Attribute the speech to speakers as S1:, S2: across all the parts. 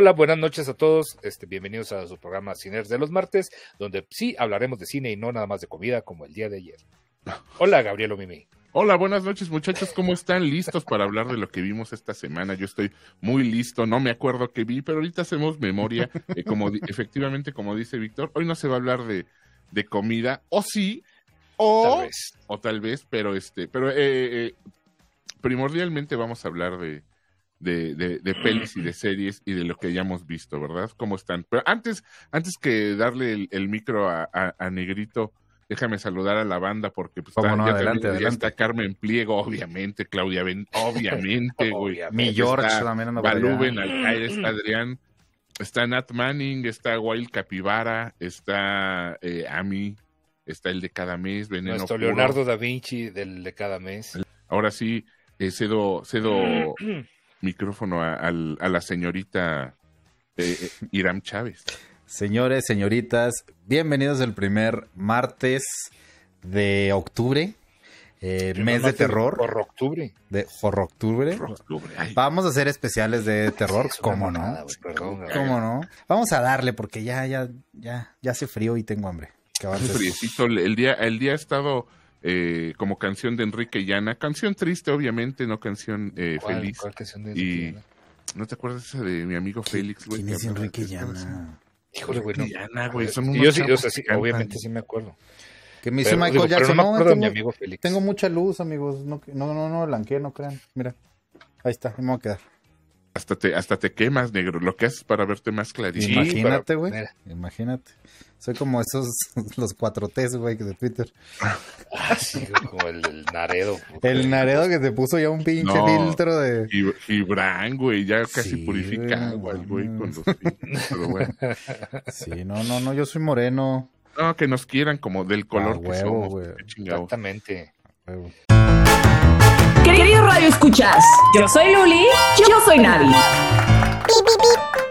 S1: Hola, buenas noches a todos. Este, bienvenidos a su programa Cines de los martes, donde sí hablaremos de cine y no nada más de comida como el día de ayer. Hola, Gabriel Mimi.
S2: Hola, buenas noches muchachos, ¿cómo están? ¿Listos para hablar de lo que vimos esta semana? Yo estoy muy listo, no me acuerdo qué vi, pero ahorita hacemos memoria. Eh, como efectivamente, como dice Víctor, hoy no se va a hablar de, de comida, o sí, o
S1: Tal vez.
S2: o tal vez, pero este, pero eh, eh, primordialmente vamos a hablar de, de, de, de pelis y de series y de lo que hayamos visto, ¿verdad? ¿Cómo están? Pero antes, antes que darle el, el micro a, a- a Negrito, déjame saludar a la banda porque pues, está,
S3: no,
S2: ya,
S3: adelante,
S2: también- ya
S3: adelante.
S2: está Carmen Pliego, obviamente, Claudia Ben, obviamente, güey.
S3: Mi George
S2: Está
S3: también anda por allá.
S2: Baluben, Alcaide, está Adrián, está Nat Manning, está Wild Capivara, está eh, Ami, está el de cada mes, Veneno
S1: Nuestro
S2: Puro.
S1: Leonardo da Vinci del de cada mes.
S2: Ahora sí, eh, cedo, cedo micrófono a, al- a la señorita eh, eh, Iram Chávez.
S3: Señores, señoritas, bienvenidos al primer martes de octubre, eh, mes de terror,
S1: octubre.
S3: de horror octubre. Vamos a hacer especiales de terror, ¿cómo no?
S1: Perdón.
S3: ¿Cómo no? Vamos a darle porque ya, ya, ya, ya hace frío y tengo hambre. Que.
S2: El día, el día ha estado eh, como canción de Enrique Llana. Canción triste, obviamente, no canción eh,
S1: ¿Cuál-
S2: feliz.
S1: cuál canción de
S2: Y-
S1: Enrique Llana?
S2: ¿No te acuerdas esa de mi amigo Félix, güey?
S3: ¿Quién es Enrique Llana?
S1: Híjole, güey, no.
S2: Enrique Llana, güey. Son unos
S1: yo sí, o
S2: chavos
S1: sea, sí, obviamente sí me acuerdo.
S3: Que me hizo
S1: Pero,
S3: Michael
S1: digo, pero
S3: Jackson.
S1: no me
S3: No,
S1: de mi
S3: tengo,
S1: amigo Félix.
S3: tengo mucha luz, amigos. No, no, no, no, blanqueé, no crean. Mira, ahí está, me voy a quedar.
S2: Hasta te, hasta te quemas, negro. Lo que haces para verte más clarito.
S3: Imagínate, güey. Imagínate. Soy como esos, los cuatro T's, güey, de Twitter.
S1: Ah, como el, el Naredo.
S3: El Naredo que te puso ya un pinche
S2: No.
S3: filtro de...
S2: Y, Gibran, güey, ya casi
S3: Sí,
S2: purificado,
S3: güey,
S2: al güey,
S3: no
S2: con los
S3: mames.
S2: filtros, pero bueno.
S3: Sí, no, no, no, yo soy moreno.
S2: No, que nos quieran como del color
S3: Ah,
S2: que somos.
S3: güey.
S1: Exactamente.
S3: Huevo.
S4: Queridos Radio Escuchas, yo soy Luli, yo soy Navi.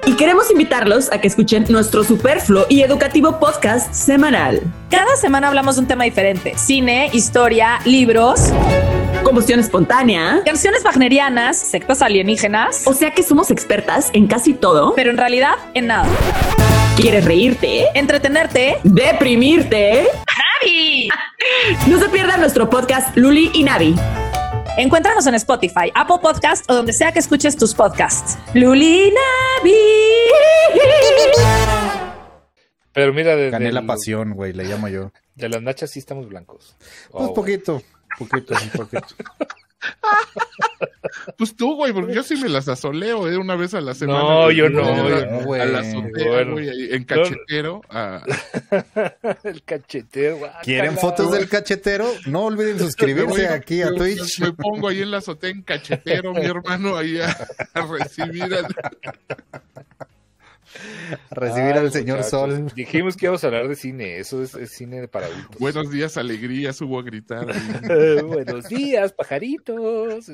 S4: Y queremos invitarlos a que escuchen nuestro superfluo y educativo podcast semanal.
S5: Cada semana hablamos de un tema diferente. Cine, historia, libros,
S4: Combustión espontánea.
S5: canciones wagnerianas, sectas alienígenas,
S4: O sea que somos expertas en casi todo.
S5: pero en realidad en nada.
S4: ¿Quieres reírte?
S5: Entretenerte.
S4: ¿Deprimirte?
S5: ¡Navi!
S4: No se pierdan nuestro podcast Luli y Navi.
S5: Encuéntranos en Spotify, Apple Podcast o donde sea que escuches tus podcasts. Luli y Navi.
S1: Pero mira, de,
S3: Gané la pasión, güey, le llamo yo.
S1: de las nachas sí estamos blancos.
S3: Pues
S1: Oh,
S3: poquito, poquito, un poquito.
S2: Pues tú, güey, porque yo sí me las asoleo, ¿eh? Una vez a la semana.
S1: No,
S2: güey.
S1: yo no,
S2: a
S3: güey.
S2: A la azotea,
S1: Bueno.
S2: güey, ahí en cachetero. a-
S1: el cachetero. guácala.
S3: ¿Quieren fotos del cachetero? No olviden suscribirse aquí a Twitch.
S2: Me pongo ahí en la azotea en cachetero, mi hermano, ahí a, a recibir al...
S3: A recibir
S1: Ay,
S3: al señor
S1: muchachos,
S3: Sol.
S1: Dijimos que íbamos a hablar de cine. Eso es, es cine para adultos.
S2: Buenos días, alegría, subo a gritar.
S1: Buenos días, pajaritos.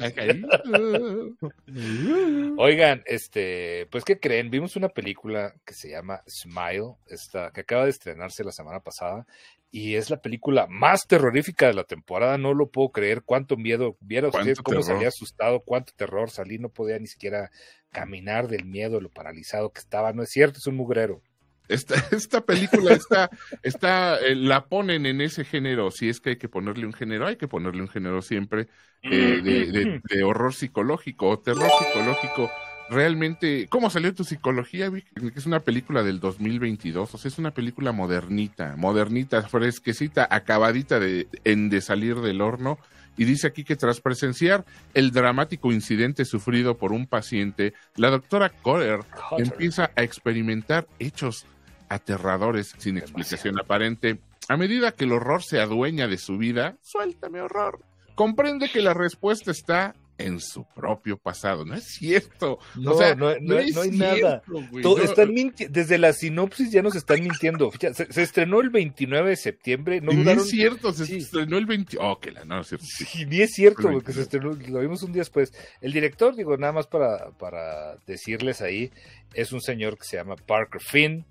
S1: Oigan, este, pues ¿qué creen? Vimos una película que se llama Smile, esta, que acaba de estrenarse la semana pasada, y es la película más terrorífica de la temporada. No lo puedo creer. Cuánto miedo. Viera
S2: Cuánto
S1: usted cómo
S2: terror.
S1: salía asustado, cuánto terror. Salí, no podía ni siquiera caminar del miedo, lo paralizado que estaba. No es cierto, es un mugrero.
S2: Esta, esta película está, está eh, la ponen en ese género, si es que hay que ponerle un género, hay que ponerle un género siempre eh, de, de- de horror psicológico o terror psicológico. Realmente, ¿cómo salió tu psicología, Vic? Es una película del 2022, o sea, es una película modernita, modernita, fresquecita, acabadita de, en de salir del horno. Y dice aquí que tras presenciar el dramático incidente sufrido por un paciente, la doctora Cotter empieza a experimentar hechos aterradores sin explicación aparente. A medida que el horror se adueña de su vida, suéltame horror. Comprende que la respuesta está en su propio pasado. No es cierto.
S1: No,
S2: o sea,
S1: no, no-
S2: es
S1: no hay
S2: cierto,
S1: nada. Todo- están minti- Desde la sinopsis ya nos están mintiendo. Ya, Se, se estrenó el 29 de septiembre. No dudaron.
S2: es cierto, se
S1: Sí.
S2: estrenó el 20. Oh, que la no, es cierto. sí.
S1: Ni es cierto, porque se estrenó, lo vimos un día después. El director, digo, nada más para, para decirles ahí, es un señor que se llama Parker Finn,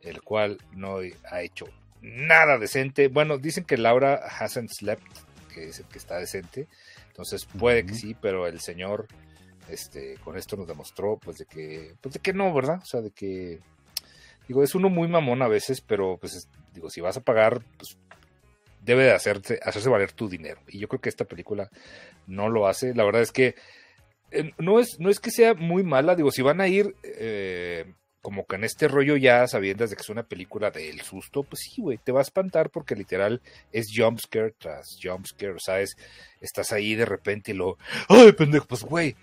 S1: el cual no ha hecho nada decente. Bueno, dicen que Laura hasn't slept, que es el que está decente. Entonces puede que sí, pero el señor este, con esto nos demostró, pues, de que, pues, de que no, ¿verdad? O sea, de que, digo, es uno muy mamón a veces, pero, pues, digo, si vas a pagar, pues, debe de hacerte, hacerse valer tu dinero. Y yo creo que esta película no lo hace. La verdad es que eh, no, es, no es que sea muy mala, digo, si van a ir eh, como que en este rollo ya sabiendo de que es una película del susto, pues sí, güey, te va a espantar porque literal es jumpscare tras jumpscare, o sea, es, estás ahí de repente y lo, ay, pendejo, pues güey,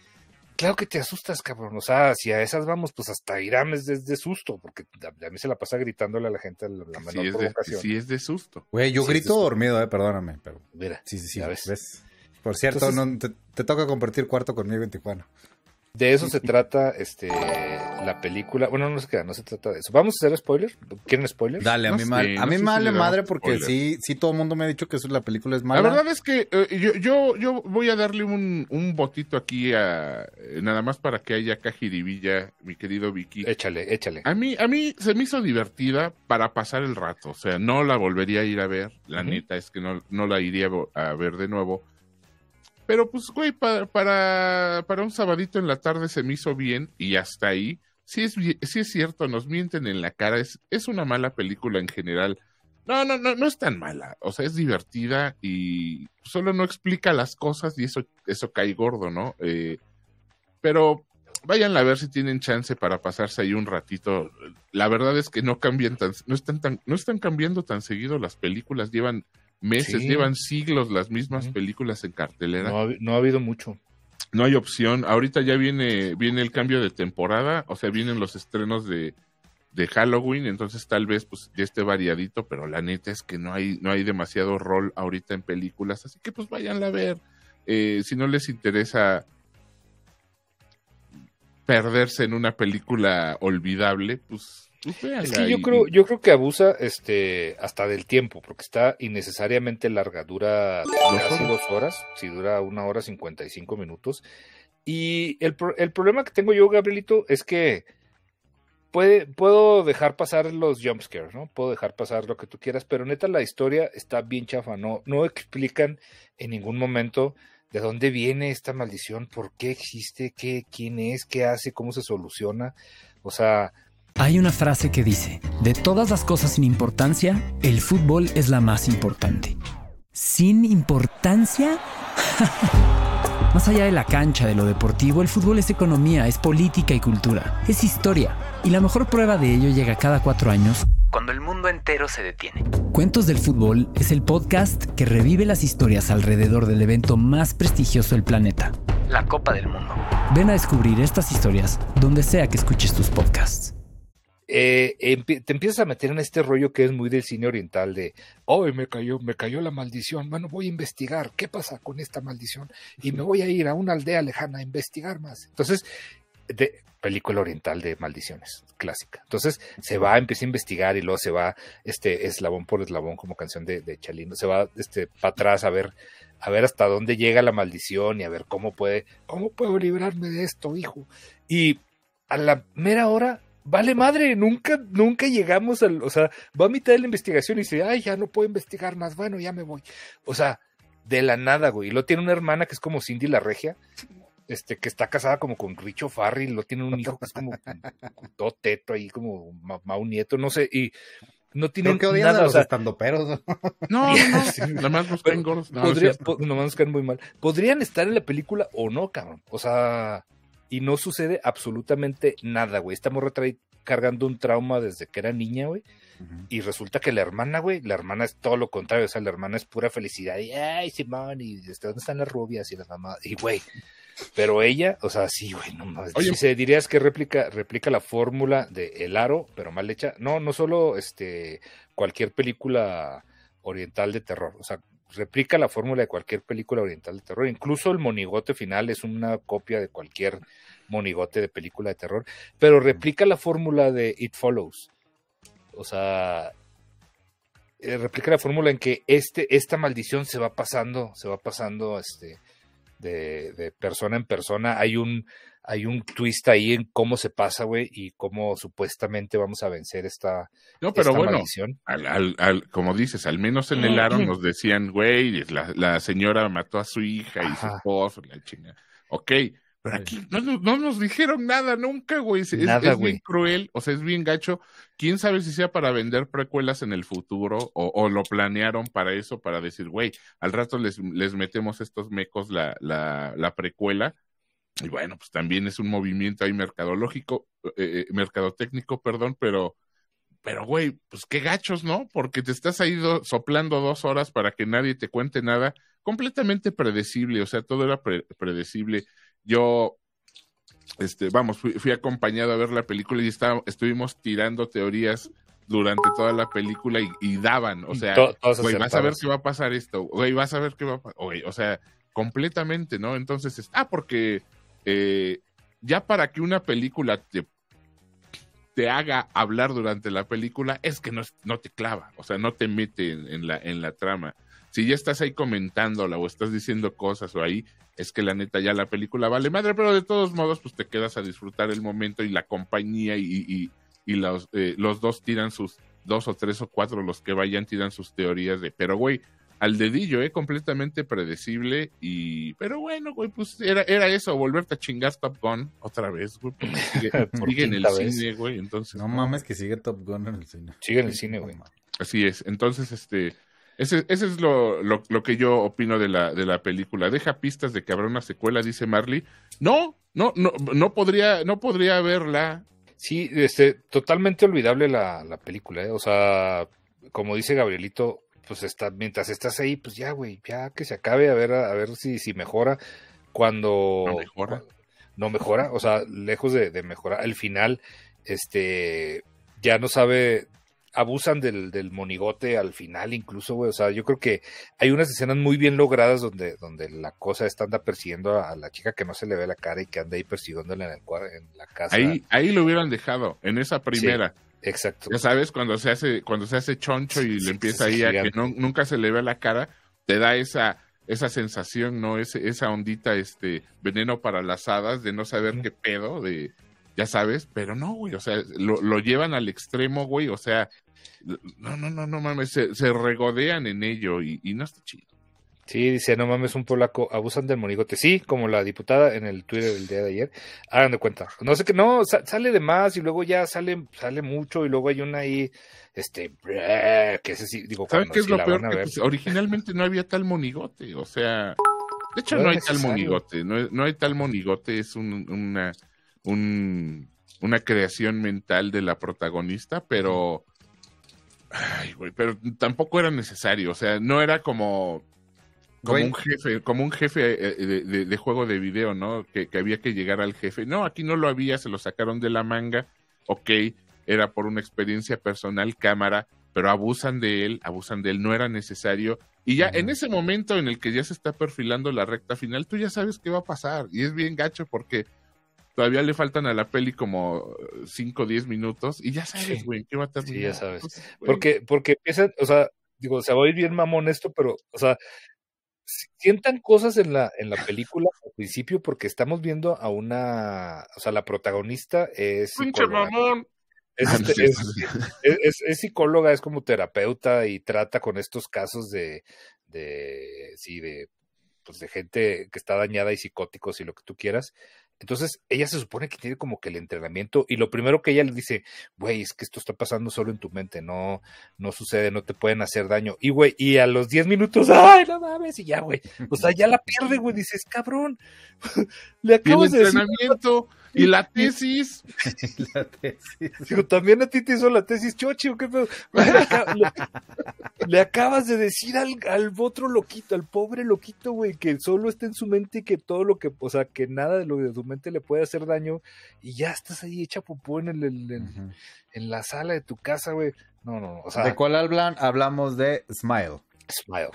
S1: claro que te asustas, cabrón, o sea, si a esas vamos, pues hasta Irán es de, susto, porque a, mí se la pasa gritándole a la gente la, la menor
S2: sí
S1: provocación.
S2: sí es de susto.
S3: Güey, yo grito dormido, eh, perdóname, pero...
S1: Mira,
S3: sí, sí, sí,
S1: ya ves.
S3: Por cierto, no, te, te, toca compartir cuarto conmigo en Tijuana.
S1: De eso se trata este la película. Bueno, no se queda, no se trata de eso. ¿Vamos a hacer spoiler? ¿Quieren spoiler?
S3: Dale, a
S2: No
S3: mí, mal, a
S2: no
S3: mí
S2: si le damos
S3: madre porque
S2: spoiler.
S3: sí, sí todo el mundo me ha dicho que eso- la película es mala.
S2: La verdad es que eh, yo, yo, yo voy a darle un, un botito aquí a eh, nada más para que haya cajiribilla, mi querido Vicky.
S1: Échale, échale.
S2: A mí, a mí se me hizo divertida para pasar el rato. O sea, no la volvería a ir a ver. La neta es que no, no la iría a ver de nuevo. Pero pues, güey, pa- para, para un sabadito en la tarde se me hizo bien y hasta ahí. Sí es, sí es cierto, nos mienten en la cara. Es, es una mala película en general. No, no, no, no es tan mala. O sea, es divertida y solo no explica las cosas y eso, eso cae gordo, ¿no? Eh, pero vayan a ver si tienen chance para pasarse ahí un ratito. La verdad es que no cambian tan, no están tan, no están cambiando tan seguido las películas, llevan meses,
S1: Sí.
S2: llevan siglos las mismas películas en cartelera.
S1: No, ha- no ha habido mucho.
S2: No hay opción. Ahorita ya viene, viene el cambio de temporada, o sea, vienen los estrenos de, de Halloween, entonces tal vez pues ya esté variadito, pero la neta es que no hay, no hay demasiado rol ahorita en películas, así que pues váyanla a ver. Eh, si no les interesa perderse en una película olvidable, pues véanla
S1: Es que yo
S2: y-
S1: creo, yo creo que abusa este hasta del tiempo, porque está innecesariamente larga, dura casi dos horas, si dura una hora cincuenta y cinco minutos. Y el, el problema que tengo yo, Gabrielito, es que puede, puedo dejar pasar los jumpscares, ¿no? Puedo dejar pasar lo que tú quieras, pero neta la historia está bien chafa, no, no explican en ningún momento de dónde viene esta maldición, por qué existe, qué, quién es, qué hace, cómo se soluciona. O sea,
S6: Hay una frase que dice, de todas las cosas sin importancia, el fútbol es la más importante. ¿Sin importancia? Más allá de la cancha, de lo deportivo, el fútbol es economía, es política y cultura, es historia. Y la mejor prueba de ello llega cada cuatro años, cuando el mundo entero se detiene. Cuentos del Fútbol es el podcast que revive las historias alrededor del evento más prestigioso del planeta, la Copa del Mundo. Ven a descubrir estas historias donde sea que escuches tus podcasts.
S1: Eh, te empiezas a meter en este rollo que es muy del cine oriental de, oh, me cayó, me cayó la maldición, bueno, voy a investigar qué pasa con esta maldición y me voy a ir a una aldea lejana a investigar más. Entonces, de película oriental de maldiciones, clásica. Entonces, se va, empieza a investigar y luego se va, este, eslabón por eslabón, como canción de, de Chalino, se va, este, para atrás a ver, a ver hasta dónde llega la maldición y a ver cómo puede, cómo puedo librarme de esto, hijo. Y a la mera hora, vale madre, nunca, nunca llegamos al, o sea, va a mitad de la investigación y dice, ay, ya no puedo investigar más, bueno, ya me voy. O sea, de la nada, güey. Y lo tiene una hermana que es como Cindy la Regia, este, que está casada como con Richo Farri, lo tiene un hijo que es como todo teto ahí, como mamá, un nieto, no sé, y no tienen
S3: Creo que odian a
S1: nada, o
S3: los
S1: sea,
S3: estandoperos. ¿no?
S2: No, no, no.
S1: Sí.
S2: Nada más los
S1: Pero
S2: caen gordos. No,
S1: podría, po- nomás nos caen muy mal. Podrían estar en la película o no, cabrón. O sea, y no sucede absolutamente nada, güey. Esta morra trae cargando un trauma desde que era niña, güey. Y resulta que la hermana, güey, la hermana es todo lo contrario. O sea, la hermana es pura felicidad. Y, ay, Simón, y este, ¿dónde están las rubias y las mamás? Y, güey. Pero ella, o sea, sí, güey, no mames.
S2: Oye.
S1: Se dirías que replica, replica la fórmula de El Aro, pero mal hecha. No, no solo este cualquier película oriental de terror. O sea, replica la fórmula de cualquier película oriental de terror. Incluso el monigote final es una copia de cualquier monigote de película de terror. Pero replica la fórmula de It Follows. O sea, eh, replica la fórmula en que este, esta maldición se va pasando, se va pasando este, de, de persona en persona. Hay un, hay un twist ahí en cómo se pasa, güey, y cómo supuestamente vamos a vencer esta,
S2: No, pero
S1: esta
S2: bueno,
S1: maldición.
S2: al, al, al- como dices, al menos en el aro nos decían, güey, la, la señora mató a su hija y su esposo, la chinga. Ok, Pero aquí no, nos- no nos dijeron nada nunca, güey. Es,
S1: Nada,
S2: es
S1: güey.
S2: bien cruel, o sea, es bien gacho. Quién sabe si sea para vender precuelas en el futuro o, o lo planearon para eso, para decir, güey, al rato les, les metemos estos mecos la, la, la precuela. Y bueno, pues también es un movimiento ahí mercadológico, eh, eh, mercadotécnico, perdón, pero, pero güey, pues qué gachos, ¿no? Porque te estás ahí do- soplando dos horas para que nadie te cuente nada, completamente predecible, o sea, todo era pre- predecible. Yo, este, vamos, fui, fui acompañado a ver la película y estaba, estuvimos tirando teorías durante toda la película y, y daban, o sea, güey, vas a ver qué va a pasar esto, güey, vas a ver qué va a pasar, o sea, completamente, ¿no? Entonces, es- ah, porque eh, ya para que una película te, te haga hablar durante la película, es que no, no te clava, o sea, no te mete en, en la, en la trama. Si ya estás ahí comentándola o estás diciendo cosas o ahí, es que la neta ya la película vale madre, pero de todos modos, pues te quedas a disfrutar el momento y la compañía y, y, y los, eh, los dos tiran sus, dos o tres o cuatro, los que vayan, tiran sus teorías de, pero güey, al dedillo, ¿eh? Completamente predecible y, pero bueno, güey, pues era, era eso, volverte a chingar Top Gun otra vez, güey, porque sigue, sigue en el
S1: vez.
S2: cine, güey, entonces.
S3: No mames que sigue Top Gun en el cine.
S1: Sigue en el cine, güey.
S2: Así es. Entonces, este, ese, ese es lo, lo, lo que yo opino de la, de la película. Deja pistas de que habrá una secuela, dice Marley. No, no, no, no podría, no podría haberla.
S1: Sí, este, totalmente olvidable la, la película, ¿eh? O sea, como dice Gabrielito, pues está, mientras estás ahí, pues ya, güey, ya que se acabe, a ver, a ver si, si mejora. Cuando
S2: No mejora.
S1: no mejora, o sea, lejos de, de mejorar, al final, este, ya no sabe, abusan del, del monigote al final incluso, güey, o sea, yo creo que hay unas escenas muy bien logradas donde, donde la cosa está anda persiguiendo a, a la chica que no se le ve la cara y que anda ahí persiguiéndola en, el, en la casa.
S2: Ahí, ahí lo hubieran dejado, en esa primera.
S1: Exacto.
S2: Ya sabes, cuando se hace, cuando se hace choncho y le empieza ahí a que no- nunca se le ve la cara, te da esa, esa sensación, ¿no? Ese, esa ondita, este, veneno para las hadas de no saber qué pedo, de, ya sabes, pero no, güey, o sea, lo, lo llevan al extremo, güey, o sea, no, no, no, no mames, se, se regodean en ello y, y no está chido.
S1: Sí, dice, no mames, un polaco, abusan del monigote. Sí, como la diputada en el Twitter del día de ayer. Hagan de cuenta. No sé qué, no, sa- sale de más y luego ya sale, sale mucho y luego hay una ahí, este, que ese sí, digo,
S2: ¿Saben qué es
S1: sí
S2: lo peor? Que, pues, originalmente no había tal monigote, o sea, de hecho
S1: No
S2: hay tal monigote, no, no hay tal monigote, es un- una, un- una creación mental de la protagonista, pero, ay, güey, pero tampoco era necesario, o sea, no era como, como
S3: Güey.
S2: un jefe, como un jefe eh, de, de- de juego de video, ¿no? Que, que había que llegar al jefe. No, aquí no lo había, se lo sacaron de la manga, ok, era por una experiencia personal cámara, pero abusan de él, abusan de él, no era necesario. Y ya en ese momento en el que ya se está perfilando la recta final, tú ya sabes qué va a pasar. Y es bien gacho porque todavía le faltan a la peli como 5 o 10 minutos y ya sabes,
S1: Sí.
S2: güey, qué va a
S1: Sí,
S2: terminar.
S1: ya sabes.
S2: Entonces,
S1: Porque, porque empiezan, o sea, digo, se va a oír bien mamón esto, pero, o sea, sientan cosas en la, en la película al principio porque estamos viendo a una, o sea, la protagonista es
S2: ¡Pinche
S1: psicóloga.
S2: mamón!
S1: Es,
S2: Ah,
S1: este- es- es psicóloga, es como terapeuta y trata con estos casos de, de, sí, de, pues de gente que está dañada y psicóticos y lo que tú quieras. Entonces, ella se supone que tiene como que el entrenamiento y lo primero que ella le dice, güey, es que esto está pasando solo en tu mente, no, no sucede, no te pueden hacer daño. Y, güey, y a los 10 minutos, ay, no mames, y ya, güey. O sea, ya la pierde, güey, dices, cabrón, le
S2: Y el
S1: acabas de decir
S2: entrenamiento y la tesis.
S3: La tesis.
S1: Digo, también a ti te hizo la tesis chochi, ¿o qué pedo? Le, aca- le- le acabas de decir al, al otro loquito, al pobre loquito, güey, que solo está en su mente y que todo lo que, o sea, que nada de lo de su mente le puede hacer daño y ya estás ahí hecha popó en, el, el- el-
S3: Ujú.
S1: en la sala de tu casa, güey. No, no, no, o sea,
S3: ¿De cuál hablan? Hablamos de Smile.
S1: Smile.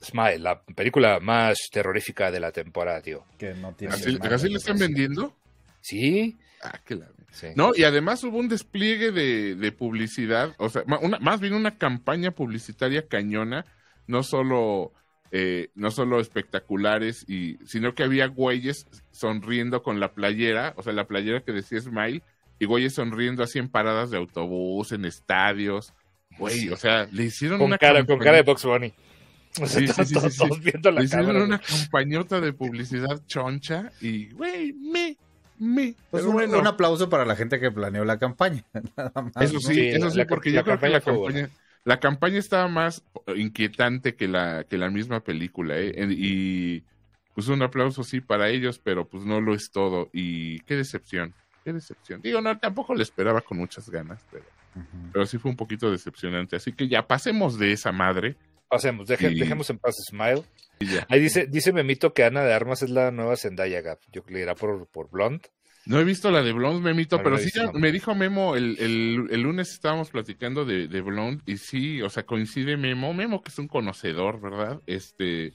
S1: Smile, la película más terrorífica de la temporada, tío.
S3: Que no tiene
S2: ¿Así,
S3: Smile,
S2: así le están vendiendo?
S1: ¿Sí?
S2: Ah, qué la...
S1: Sí.
S2: No, y además hubo un despliegue de, de publicidad, o sea, una- más bien una campaña publicitaria cañona, no solo, eh, no solo espectaculares, y, sino que había güeyes sonriendo con la playera, o sea, la playera que decía Smile, y güeyes sonriendo así en paradas de autobús, en estadios, güey,
S1: Sí.
S2: o sea, le hicieron
S1: Con
S2: una
S1: cara, con cara de Box Bunny. O sea,
S2: Sí, sí,
S1: todos,
S2: sí,
S1: todos-
S2: sí, sí.
S1: todos viendo la
S2: Le hicieron
S1: cámara.
S2: una campañota de publicidad choncha y, güey, me, me.
S3: Pues
S2: Pero
S3: un,
S2: bueno,
S3: un aplauso para la gente que planeó la campaña. Nada más,
S2: eso
S3: ¿no?
S2: sí, eso
S1: la-
S2: sí,
S1: la-
S2: porque
S1: la
S2: yo creo que la
S1: campaña
S2: la campaña estaba más inquietante que la, que la misma película, ¿eh? Y pues un aplauso sí para ellos, pero pues no lo es todo. Y qué decepción, qué decepción. Digo, no, tampoco le esperaba con muchas ganas, pero, pero sí fue un poquito decepcionante. Así que ya pasemos de esa madre.
S1: Pasemos, deje-
S2: Y-
S1: dejemos en paz Smile. Ahí dice, dice Memito que Ana de Armas es la nueva Zendaya Gap. Yo le dirá por, por Blonde.
S2: No he visto la de Blonde, Memito,
S1: No,
S2: pero sí ya me dijo Memo, el, el, el lunes estábamos platicando de, de Blonde y sí, o sea, coincide Memo, Memo que es un conocedor, ¿verdad? Este,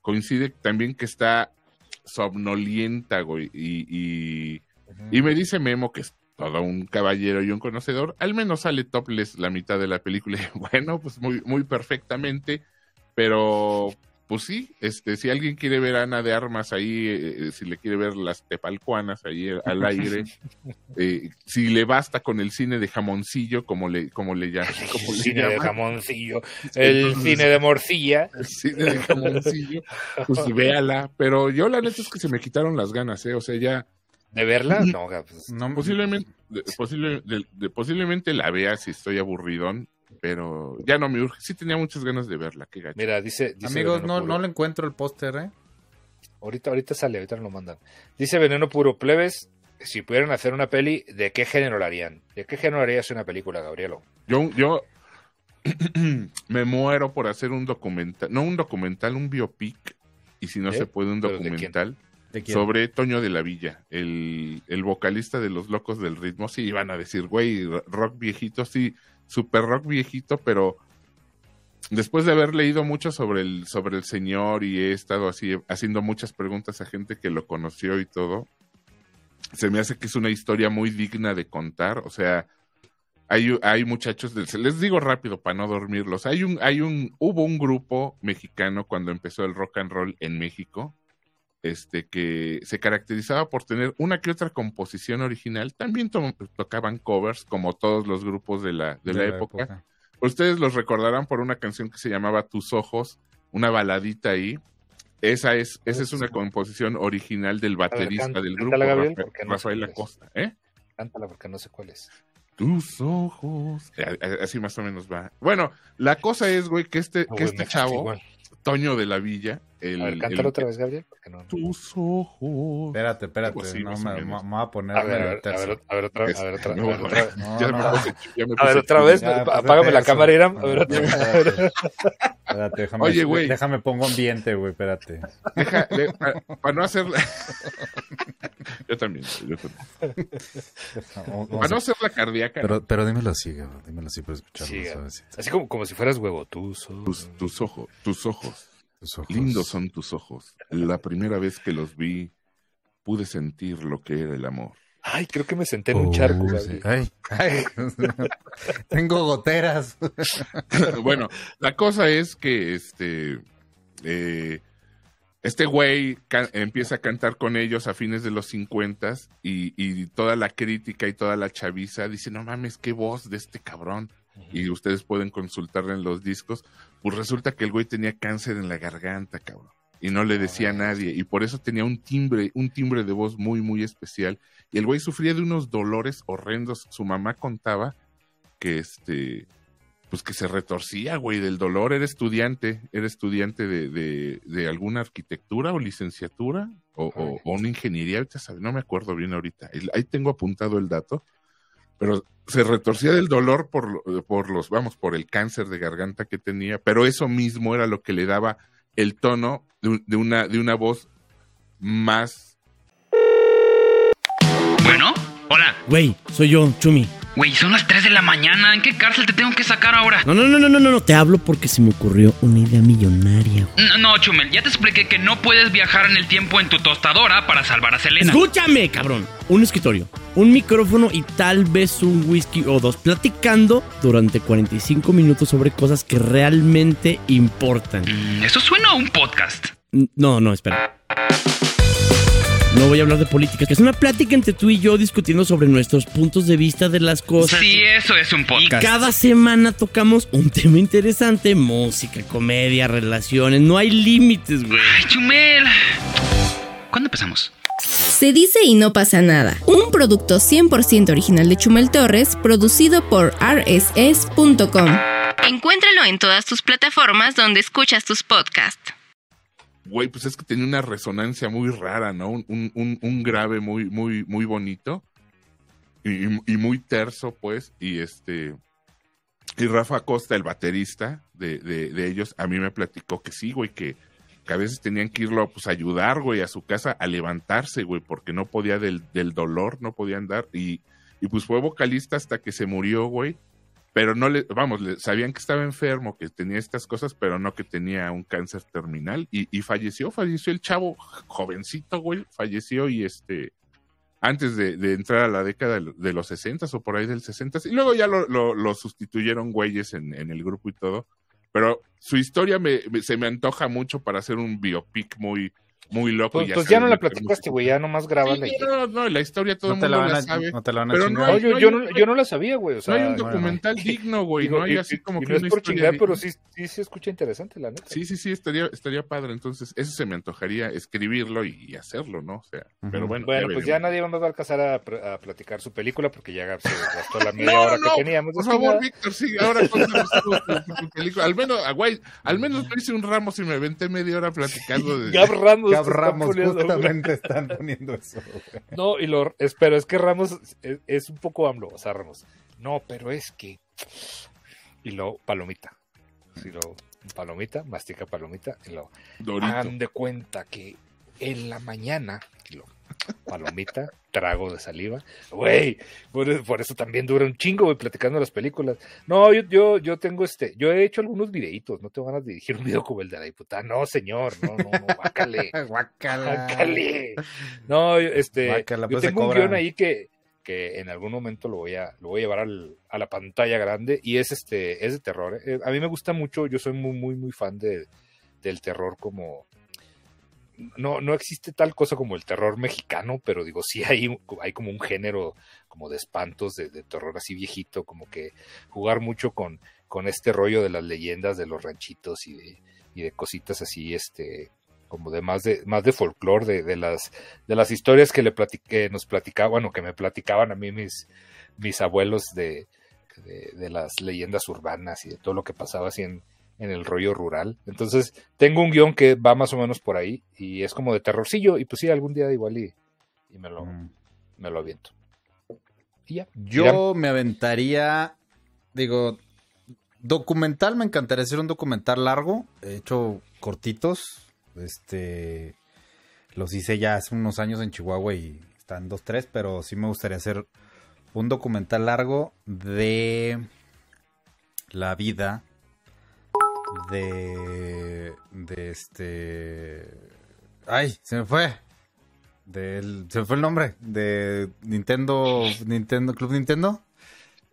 S2: coincide también que está somnolienta, güey, y, y, y me dice Memo que es todo un caballero y un conocedor, al menos sale topless la mitad de la película, y bueno, pues muy, muy perfectamente, pero pues sí, este, si alguien quiere ver a Ana de Armas ahí, eh, si le quiere ver las tepalcuanas ahí eh, al aire, eh, si le basta con el cine de jamoncillo, como le, como le, llaman, como
S1: El
S2: le
S1: cine de jamoncillo, el
S2: Entonces-
S1: cine de morcilla.
S2: el cine de jamoncillo, pues véala, pero yo la neta es que se me quitaron las ganas, eh, o sea, ya
S1: ¿De verla? No, pues,
S3: No,
S2: posiblemente, de- posible- de- de- posiblemente la vea si estoy aburridón, pero ya no me urge, sí tenía muchas ganas de verla, qué gacho.
S1: mira, dice... dice
S3: Amigos, no,
S1: Puro.
S3: no le encuentro el póster, ¿eh?
S1: Ahorita, ahorita sale, ahorita nos lo mandan. Dice Veneno Puro Plebes, si pudieran hacer una peli, ¿de qué género la harían? ¿De qué género harías una película, Gabrielo?
S2: Yo, yo me muero por hacer un documental, no un documental, un biopic, y si no
S1: ¿Eh?
S2: se puede, un documental. Sobre Toño de la Villa, el, el vocalista de Los Locos del Ritmo. Sí, iban a decir, güey, rock viejito, sí, super rock viejito, pero después de haber leído mucho sobre el, sobre el señor y he estado así haciendo muchas preguntas a gente que lo conoció y todo, se me hace que es una historia muy digna de contar. O sea, hay, hay muchachos del, les digo rápido para no dormirlos. Hay un, hay un, hubo un grupo mexicano cuando empezó el rock and roll en México, este, que se caracterizaba por tener una que otra composición original. También to- tocaban covers, como todos los grupos de la, de la época. Ustedes los recordarán por una canción que se llamaba Tus Ojos, una baladita ahí. Esa es, esa es una composición original del baterista
S1: canta-
S2: del grupo,
S1: cántala, Gabriel,
S2: Rafael,
S1: porque no sé
S2: Rafael
S1: cuál es.
S2: Acosta. ¿eh?
S1: Cántala porque no sé cuál es.
S2: Tus ojos. Así más o menos va. Bueno, la cosa es, güey, que este,
S1: No,
S2: que
S1: güey,
S2: este chavo,
S1: igual.
S2: Toño de la Villa, el,
S1: A ver,
S2: el-
S1: cántalo otra vez, Gabriel. No, no.
S2: Tus ojos.
S3: Espérate, espérate.
S2: Algo así,
S3: no,
S2: o
S3: me, me voy a poner
S1: A ver, a ver, a ver, a ver otra vez. A ver otra, a
S2: No,
S1: ver otra vez.
S3: No,
S2: ya
S3: no,
S2: me
S3: no.
S2: puse- ya me
S1: A ver
S2: puse
S1: otra vez.
S3: Ya, pues,
S1: Apágame la cámara, Iram. A ver otra vez.
S3: Espérate, déjame,
S2: Oye, güey.
S3: déjame pongo ambiente, güey, espérate.
S2: Deja, de- pa- para no hacerla. yo también, yo también.
S3: Vamos
S2: Para no
S3: a-
S2: hacerla cardíaca.
S3: Pero, pero dímelo así, güey, dímelo así para escucharlo.
S1: Sí. Así como, como si fueras huevo. Tú
S2: Tus, tus ojos, tus ojos.
S3: Tus ojos.
S2: Lindos son tus ojos. La primera vez que los vi, pude sentir lo que era el amor.
S1: Ay, creo que me senté en un charco,
S3: sí. Ay, ay. Tengo goteras.
S2: bueno, la cosa es que este. eh, este güey empieza a cantar con ellos a fines de los 50 y, y toda la crítica y toda la chaviza dice, no mames, qué voz de este cabrón. Y ustedes pueden consultarla en los discos. Pues resulta que el güey tenía cáncer en la garganta, cabrón. Y no le decía a nadie. Y por eso tenía un timbre, un timbre de voz muy, muy especial. Y el güey sufría de unos dolores horrendos. Su mamá contaba que este, pues que se retorcía, güey, del dolor. Era estudiante, era estudiante de, de, de alguna arquitectura o licenciatura o, o- o una ingeniería, no me acuerdo bien ahorita. Ahí tengo apuntado el dato, pero se retorcía del dolor por, lo- por los, vamos, por el cáncer de garganta que tenía, pero eso mismo era lo que le daba el tono de, un- de una, de una voz más
S7: Bueno, hola.
S8: Güey, soy yo, Chumi.
S7: Güey, son las 3 de la mañana. ¿En qué cárcel te tengo que sacar ahora?
S8: No, no, no, no, no, no, no, te hablo porque se me ocurrió una idea millonaria.
S7: No, no, Chumel, ya te expliqué que no puedes viajar en el tiempo en tu tostadora para salvar a Selena.
S8: Escúchame, cabrón. Un escritorio, un micrófono y tal vez un whisky o dos platicando durante 45 minutos sobre cosas que realmente importan.
S7: Mm, eso suena a un podcast.
S8: No, no, espera. No voy a hablar de política, que es una plática entre tú y yo discutiendo sobre nuestros puntos de vista de las cosas.
S7: Sí, eso es un
S8: Y
S7: podcast.
S8: cada semana tocamos un tema interesante, música, comedia, relaciones, no hay límites, güey.
S7: Ay, Chumel. ¿Cuándo empezamos?
S9: Se dice y no pasa nada. Un producto 100% original de Chumel Torres, producido por rss.com. Encuéntralo en todas tus plataformas donde escuchas tus podcasts.
S2: Güey, pues es que tenía una resonancia muy rara, ¿no? Un, un- un- grave muy, muy, muy bonito. Y, y muy terso, pues. Y este. Y Rafa Costa, el baterista de, de- de ellos, a mí me platicó que sí, güey, que, que a veces tenían que irlo pues, a ayudar, güey, a su casa a levantarse, güey, porque no podía del, del dolor, no podía andar. Y, y pues fue vocalista hasta que se murió, güey. Pero no le, vamos, le- sabían que estaba enfermo, que tenía estas cosas, pero no que tenía un cáncer terminal. Y, y falleció, falleció el chavo, jovencito, güey, falleció y este, antes de, de entrar a la década de, los 60 o por ahí del 60 y luego ya lo, lo- lo sustituyeron güeyes en, en el grupo y todo. Pero su historia me, me- se me antoja mucho para hacer un biopic muy, muy loco.
S1: Pues,
S2: y
S1: pues ya no la platicaste, güey, ya nomás graban
S2: Sí,
S1: la
S2: no, no, la historia todo
S3: No
S2: el
S3: te la
S2: mundo
S3: van
S2: la
S3: a,
S2: sabe.
S3: no te la van a
S2: Pero
S3: chingar.
S2: no
S1: No, yo,
S2: no
S1: yo, no, yo no la sabía, güey. O sea,
S2: no hay un
S3: bueno,
S2: documental digno, güey. no hay
S1: y-
S2: así como
S1: y
S2: que
S1: no es
S2: una
S1: por chingar, pero sí, sí se escucha interesante, la neta.
S2: Sí, sí, sí, estaría, estaría padre. Entonces, eso se me antojaría escribirlo y, y hacerlo, ¿no? O sea, pero bueno.
S1: Bueno, pues ya nadie va a alcanzar a, pr- a platicar su película porque ya se gastó la media hora que teníamos.
S2: Por favor, Víctor, sí, ahora cuéntanos tú tu, película. Al menos, güey, al menos lo hice un Ramos y me aventé media hora platicando de...
S1: Gab Ramos.
S3: Ramos,
S1: güey.
S3: justamente están poniendo eso. güey.
S1: No, y lo espero, es que Ramos es, es un poco AMLO, o sea, Ramos. No, pero es que. Y luego, palomita. Y luego, palomita, mastica palomita. Y luego,
S2: Dorito.
S1: hagan de cuenta que en la mañana. Y luego, palomita, trago de saliva. Güey, por, por eso también dura un chingo, güey, platicando las películas. No, yo, yo, yo tengo este. Yo he hecho algunos videitos, no tengo ganas de dirigir un video como el de la diputada. No, señor, no, no, no.
S3: Guácala.
S1: Guácale. No, yo, este,
S3: Guácala,
S1: yo
S3: pues se
S1: tengo un guion ahí que, que en algún momento lo voy a, lo voy a llevar al- a la pantalla grande y es este, es de terror. eh. A mí me gusta mucho, yo soy muy, muy, muy fan de, del terror como no, no existe tal cosa como el terror mexicano, pero digo, sí hay, hay como un género como de espantos, de, de terror así viejito, como que jugar mucho con, con este rollo de las leyendas de los ranchitos y de, y de cositas así, este, como de más de, más de folclore, de, de las, de las historias que le nos platicaban o que me platicaban a mí mis, mis abuelos de, de, de las leyendas urbanas y de todo lo que pasaba así en, en el rollo rural. Entonces, tengo un guion que va más o menos por ahí y es como de terrorcillo y pues sí, algún día igual y, y me, lo,
S3: Mm.
S1: me lo aviento. Y ya.
S3: Yo me aventaría, digo, documental, me encantaría hacer un documental largo, he hecho cortitos, este, los hice ya hace unos años en Chihuahua y están dos, tres, pero sí me gustaría hacer un documental largo de la vida de, de este, ay, se me fue. Del, se me fue el nombre de Nintendo, Nintendo Club Nintendo.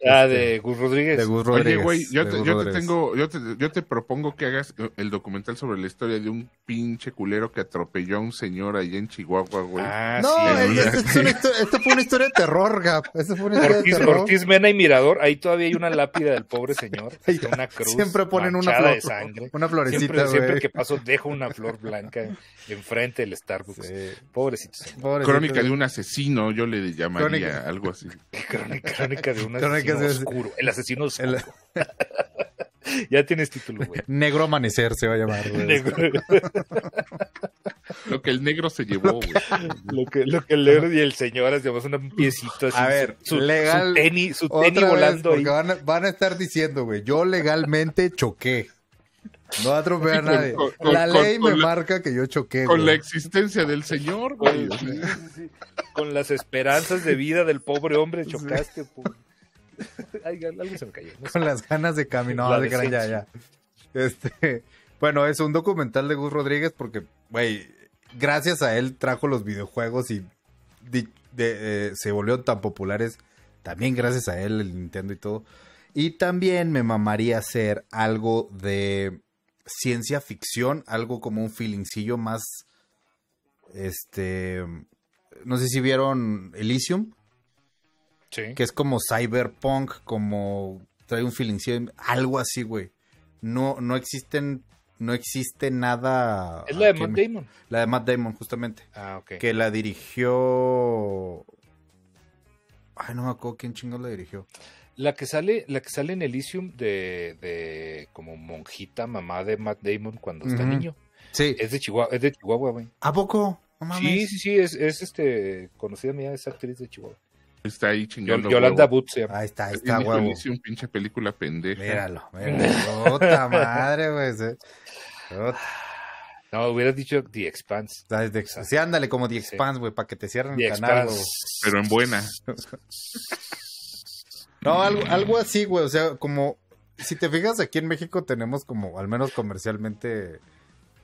S1: Ah,
S3: Este,
S1: de Gus Rodríguez.
S3: de Gus
S2: Oye, güey, yo, te, yo te tengo, yo te, yo te propongo que hagas el documental sobre la historia de un pinche culero que atropelló a un señor allá en Chihuahua, güey.
S1: Ah,
S3: No,
S1: sí.
S3: es- es- es una histo- esto fue una historia de terror, Gap. Esto fue una historia
S1: Ortiz,
S3: de terror.
S1: Ortiz Mena y Mirador, ahí todavía hay una lápida del pobre señor, una cruz
S3: Siempre ponen una
S1: manchada de
S3: flor,
S1: sangre.
S3: una florecita,
S1: Siempre, que paso dejo una flor blanca enfrente del Starbucks.
S3: Sí.
S1: Pobrecito señor.
S3: Pobrecito,
S2: Crónica de un asesino, yo le llamaría
S3: Crónica.
S2: algo así.
S1: Crónica, crónica de un
S3: Crónica
S1: asesino oscuro. El asesino oscuro.
S3: El-
S1: ya tienes título, güey.
S3: Negro Amanecer se va a llamar. güey.
S1: Negro.
S2: Lo que el negro se llevó, güey.
S1: lo que, lo que el negro y el señor hacemos un piecito así.
S3: A ver,
S1: su,
S3: legal.
S1: Su tenis, su tenis volando
S3: porque van a, van a estar diciendo, güey, yo legalmente choqué. No atropellé a nadie.
S2: con- con-
S3: la ley
S2: con
S3: me
S2: la-
S3: marca que yo choqué,
S2: Con la
S3: güey.
S2: existencia del señor, güey.
S1: Con, sí, sí, sí. Con las esperanzas de vida del pobre hombre chocaste. pu- Ay, algo se me cayó. no sé.
S3: Con las ganas de caminar. De ya, ya. Este, bueno, es un documental de Gus Rodríguez porque, güey, gracias a él trajo los videojuegos y de- eh, se volvieron tan populares. También gracias a él, el Nintendo y todo. Y también me mamaría hacer algo de ciencia ficción, algo como un feelingcillo más, este, no sé si vieron Elysium,
S1: Sí.
S3: que es como cyberpunk, como trae un feeling, algo así, güey. No, no existen, no existe nada.
S1: Es la de Matt Damon.
S3: La de Matt Damon, justamente.
S1: Ah, ok.
S3: Que la dirigió. Ay, no me acuerdo quién chingos la dirigió.
S1: La que sale, la que sale en Elysium de, de como monjita mamá de Matt Damon cuando está
S3: Ujú.
S1: niño.
S3: Sí.
S1: Es de Chihuahua, es de Chihuahua, güey.
S3: ¿A poco? No
S1: Sí, sí, sí, es, es este conocida mía, es actriz de Chihuahua.
S2: Está ahí chingando.
S1: Yolanda llama.
S3: Ahí está, ahí está, huevo.
S2: "Inicio un pinche película pendeja.
S3: Míralo, míralo. Puta madre, güey.
S1: No, hubieras dicho The Expanse.
S3: Sí, ándale, como The Expanse, güey, para que te cierren
S1: The
S3: el canal, güey.
S2: Pero en buena.
S3: No, algo, algo así, güey. O sea, como. Si te fijas, aquí en México tenemos como, al menos comercialmente,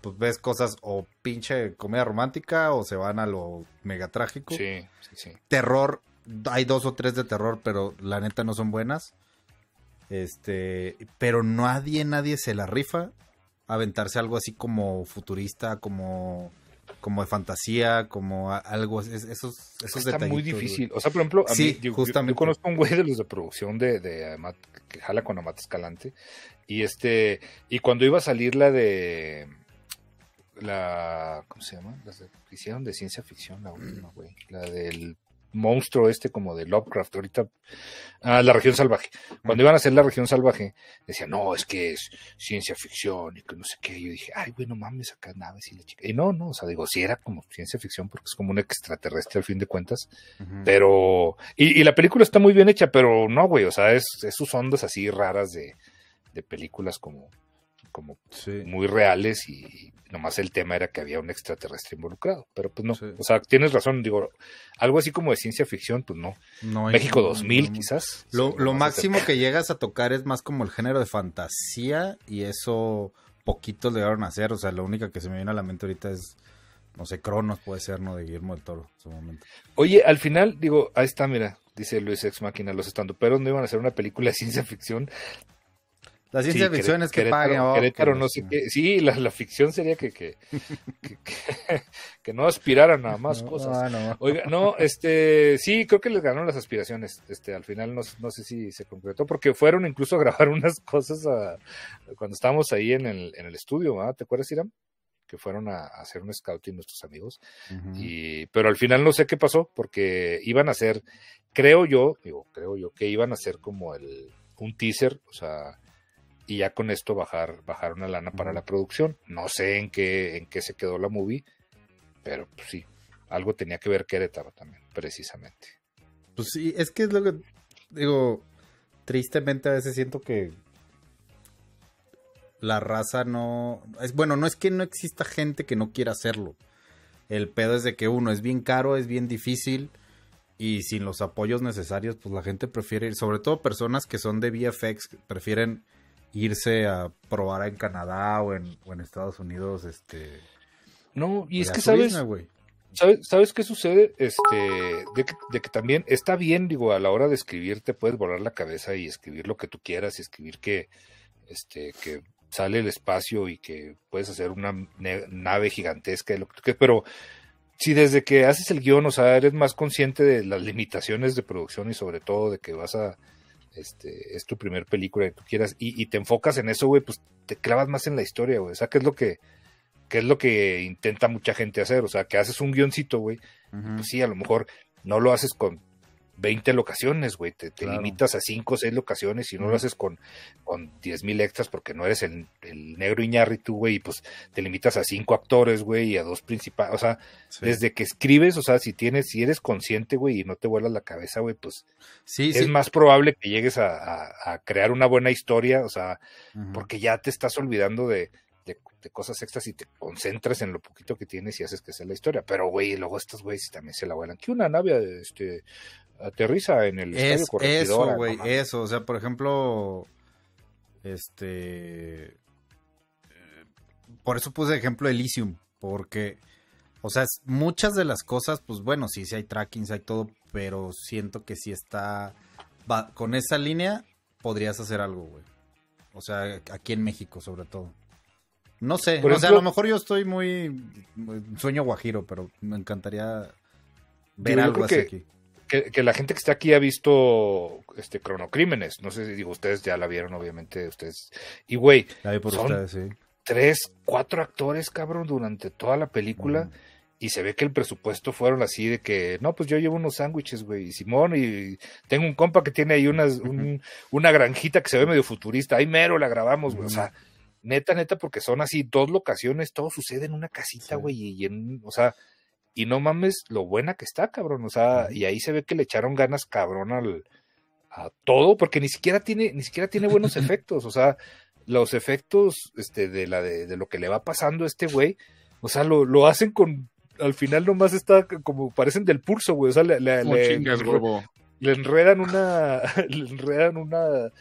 S3: pues ves cosas o pinche comedia romántica o se van a lo mega trágico.
S1: Sí, sí, sí.
S3: Terror, hay dos o tres de terror, pero la neta no son buenas. Este, pero nadie, nadie se la rifa a aventarse algo así como futurista, como, como de fantasía, como algo, es- esos, esos
S1: Está muy
S3: güey.
S1: difícil. O sea, por ejemplo, a
S3: Sí,
S1: mí, yo- yo,
S3: justamente.
S1: yo conozco un güey de los de producción de, de Amat- que jala con Amat Escalante. Y este, y cuando iba a salir la de la ¿cómo se llama? Las de, hicieron de ciencia ficción, la última, güey. La del monstruo este como de Lovecraft, ahorita ah, la región salvaje. Cuando iban a hacer la región salvaje, decían, no, es que es ciencia ficción y que no sé qué. Yo dije, ay, güey, no mames, acá naves y la chica. Y no, no, o sea, digo, sí era como ciencia ficción porque es como un extraterrestre al fin de cuentas. Pero, y, y la película está muy bien hecha, pero no, güey, o sea, es, es sus ondas así raras de, de películas como, como
S3: Sí.
S1: muy reales y nomás el tema era que había un extraterrestre involucrado. Pero pues no,
S3: Sí.
S1: o sea, tienes razón, digo, algo así como de ciencia ficción, pues no.
S3: No hay-
S1: México
S3: no-
S1: 2000
S3: no-
S1: quizás.
S3: Lo, lo máximo que llegas a tocar es más como el género de fantasía y eso poquitos llegaron a hacer. O sea, la única que se me viene a la mente ahorita es, no sé, Cronos puede ser, ¿no? De Guillermo del Toro en su momento.
S1: Oye, al final, digo, ahí está, mira, dice Luis Ex Máquina, los estando, pero no iban a hacer una película de ciencia ficción.
S3: La ciencia
S1: Sí,
S3: ficción es que
S1: Querétaro-
S3: paguen. oh,
S1: Querétaro, no
S3: los-
S1: sé qué. Sí, la, la ficción sería que, que, que, que- que no aspiraran a más
S3: No,
S1: cosas.
S3: no, no.
S1: Oiga, no, este, sí, creo que les ganaron las aspiraciones. Este, al final no, no sé si se concretó, porque fueron incluso a grabar unas cosas a- cuando estábamos ahí en el, en el estudio, ¿verdad? ¿Te acuerdas, Iram? Que fueron a, a hacer un scouting nuestros amigos. Y, pero al final no sé qué pasó, porque iban a hacer, creo yo, digo, creo yo, que iban a hacer como el, un teaser, o sea, y ya con esto bajar, bajar una lana para la producción. No sé en qué, en qué se quedó la movie, pero pues, sí, algo tenía que ver Querétaro también, precisamente.
S3: Pues sí, es que es lo que digo, tristemente a veces siento que la raza no es bueno, no es que no exista gente que no quiera hacerlo. El pedo es de que uno es bien caro, es bien difícil y sin los apoyos necesarios, pues la gente prefiere ir, sobre todo personas que son de VFX, prefieren irse a probar en Canadá o en, o en Estados Unidos, este,
S1: No, y es
S3: de
S1: que sabes,
S3: güey.
S1: ¿Sabes, ¿Sabes qué sucede? Este, de que, de que también está bien, digo, a la hora de escribir te puedes volar la cabeza y escribir lo que tú quieras y escribir que, este, que sale el espacio y que puedes hacer una nave gigantesca y lo que tú quieras, pero si desde que haces el guion, o sea, eres más consciente de las limitaciones de producción y sobre todo de que vas a, este, es tu primer película que tú quieras y, y te enfocas en eso, güey, pues te clavas más en la historia, güey, o sea, que es lo que, que es lo que intenta mucha gente hacer, o sea, que haces un guioncito, güey, pues sí, a lo mejor no lo haces con 20 locaciones, güey, te, te
S3: Claro.
S1: limitas a 5 o 6 locaciones y no lo haces con, con 10 mil extras porque no eres el, el negro Iñárritu, güey, y pues te limitas a 5 actores, güey, y a dos principales, o sea,
S3: Sí.
S1: desde que escribes, o sea, si tienes, si eres consciente, güey, y no te vuelas la cabeza, güey, pues
S3: Sí,
S1: es
S3: sí.
S1: más probable que llegues a, a- a crear una buena historia, o sea, porque ya te estás olvidando de, de- de cosas extras y te concentras en lo poquito que tienes y haces que sea la historia. Pero, güey, luego estos güeyes también se la vuelan. Que una nave este, aterriza en el estadio
S3: Es
S1: Corregidora,
S3: eso, güey, eso. O sea, por ejemplo, este. eh, Por eso puse ejemplo Elysium, porque, o sea, muchas de las cosas, pues bueno, sí, sí hay tracking, sí hay todo, pero siento que si está. va- con esa línea podrías hacer algo, güey. O sea, aquí en México, sobre todo. No sé,
S1: Por
S3: o sea, a lo mejor yo estoy muy, sueño guajiro, pero me encantaría ver algo así
S1: que-
S3: aquí.
S1: Que, que la gente que está aquí ha visto este cronocrímenes. No sé si digo, ustedes ya la vieron, obviamente, ustedes. Y güey, son
S3: ustedes, sí.
S1: tres, cuatro actores, cabrón, durante toda la película. Y se ve que el presupuesto fueron así de que, no, pues yo llevo unos sándwiches, güey, y Simón, y tengo un compa que tiene ahí unas, un- una granjita que se ve medio futurista, ahí mero la grabamos, güey, o sea, neta, neta, porque son así dos locaciones, todo sucede en una casita,
S3: Sí.
S1: güey, y, en, o sea, y no mames lo buena que está, cabrón, o sea, y ahí se ve que le echaron ganas, cabrón, al, a todo, porque ni siquiera tiene, ni siquiera tiene buenos efectos, o sea, los efectos, este, de la, de, de lo que le va pasando a este güey, o sea, lo, lo hacen con, al final nomás está como, parecen del pulso, güey, o sea, le, le- le enredan una, le enredan una,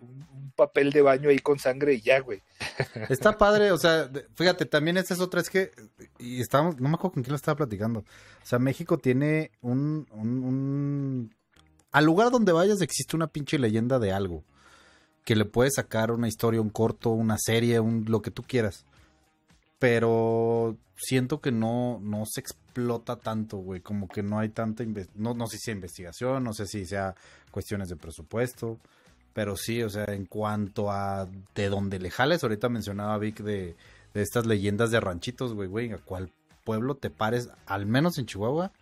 S1: un papel de baño ahí con sangre y ya, güey.
S3: Está padre, o sea, fíjate, también esta es otra, es que, y estábamos, no me acuerdo con quién lo estaba platicando. O sea, México tiene un, un, un- al lugar donde vayas existe una pinche leyenda de algo. Que le puedes sacar una historia, un corto, una serie, un, lo que tú quieras. Pero siento que no, no se explota tanto, güey. Como que no hay tanta no, no sé si sea investigación, no sé si sea cuestiones de presupuesto. Pero sí, o sea, en cuanto a de dónde le jales, ahorita mencionaba Vic de, de estas leyendas de ranchitos, güey, güey, a cuál pueblo te pares, al menos en Chihuahua,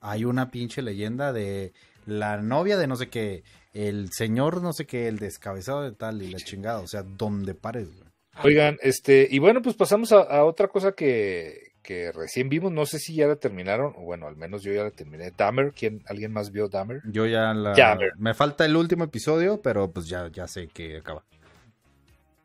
S3: hay una pinche leyenda de la novia de no sé qué, el señor no sé qué, el descabezado de tal y la chingada, o sea, donde pares, güey.
S1: Oigan, este, y bueno, pues pasamos a, a otra cosa que, que recién vimos, no sé si ya la terminaron, o bueno, al menos yo ya la terminé. Dahmer, ¿quién, ¿alguien más vio Dahmer?
S3: Yo ya la...
S1: Ver.
S3: me falta el último episodio, pero pues ya, ya sé que acaba.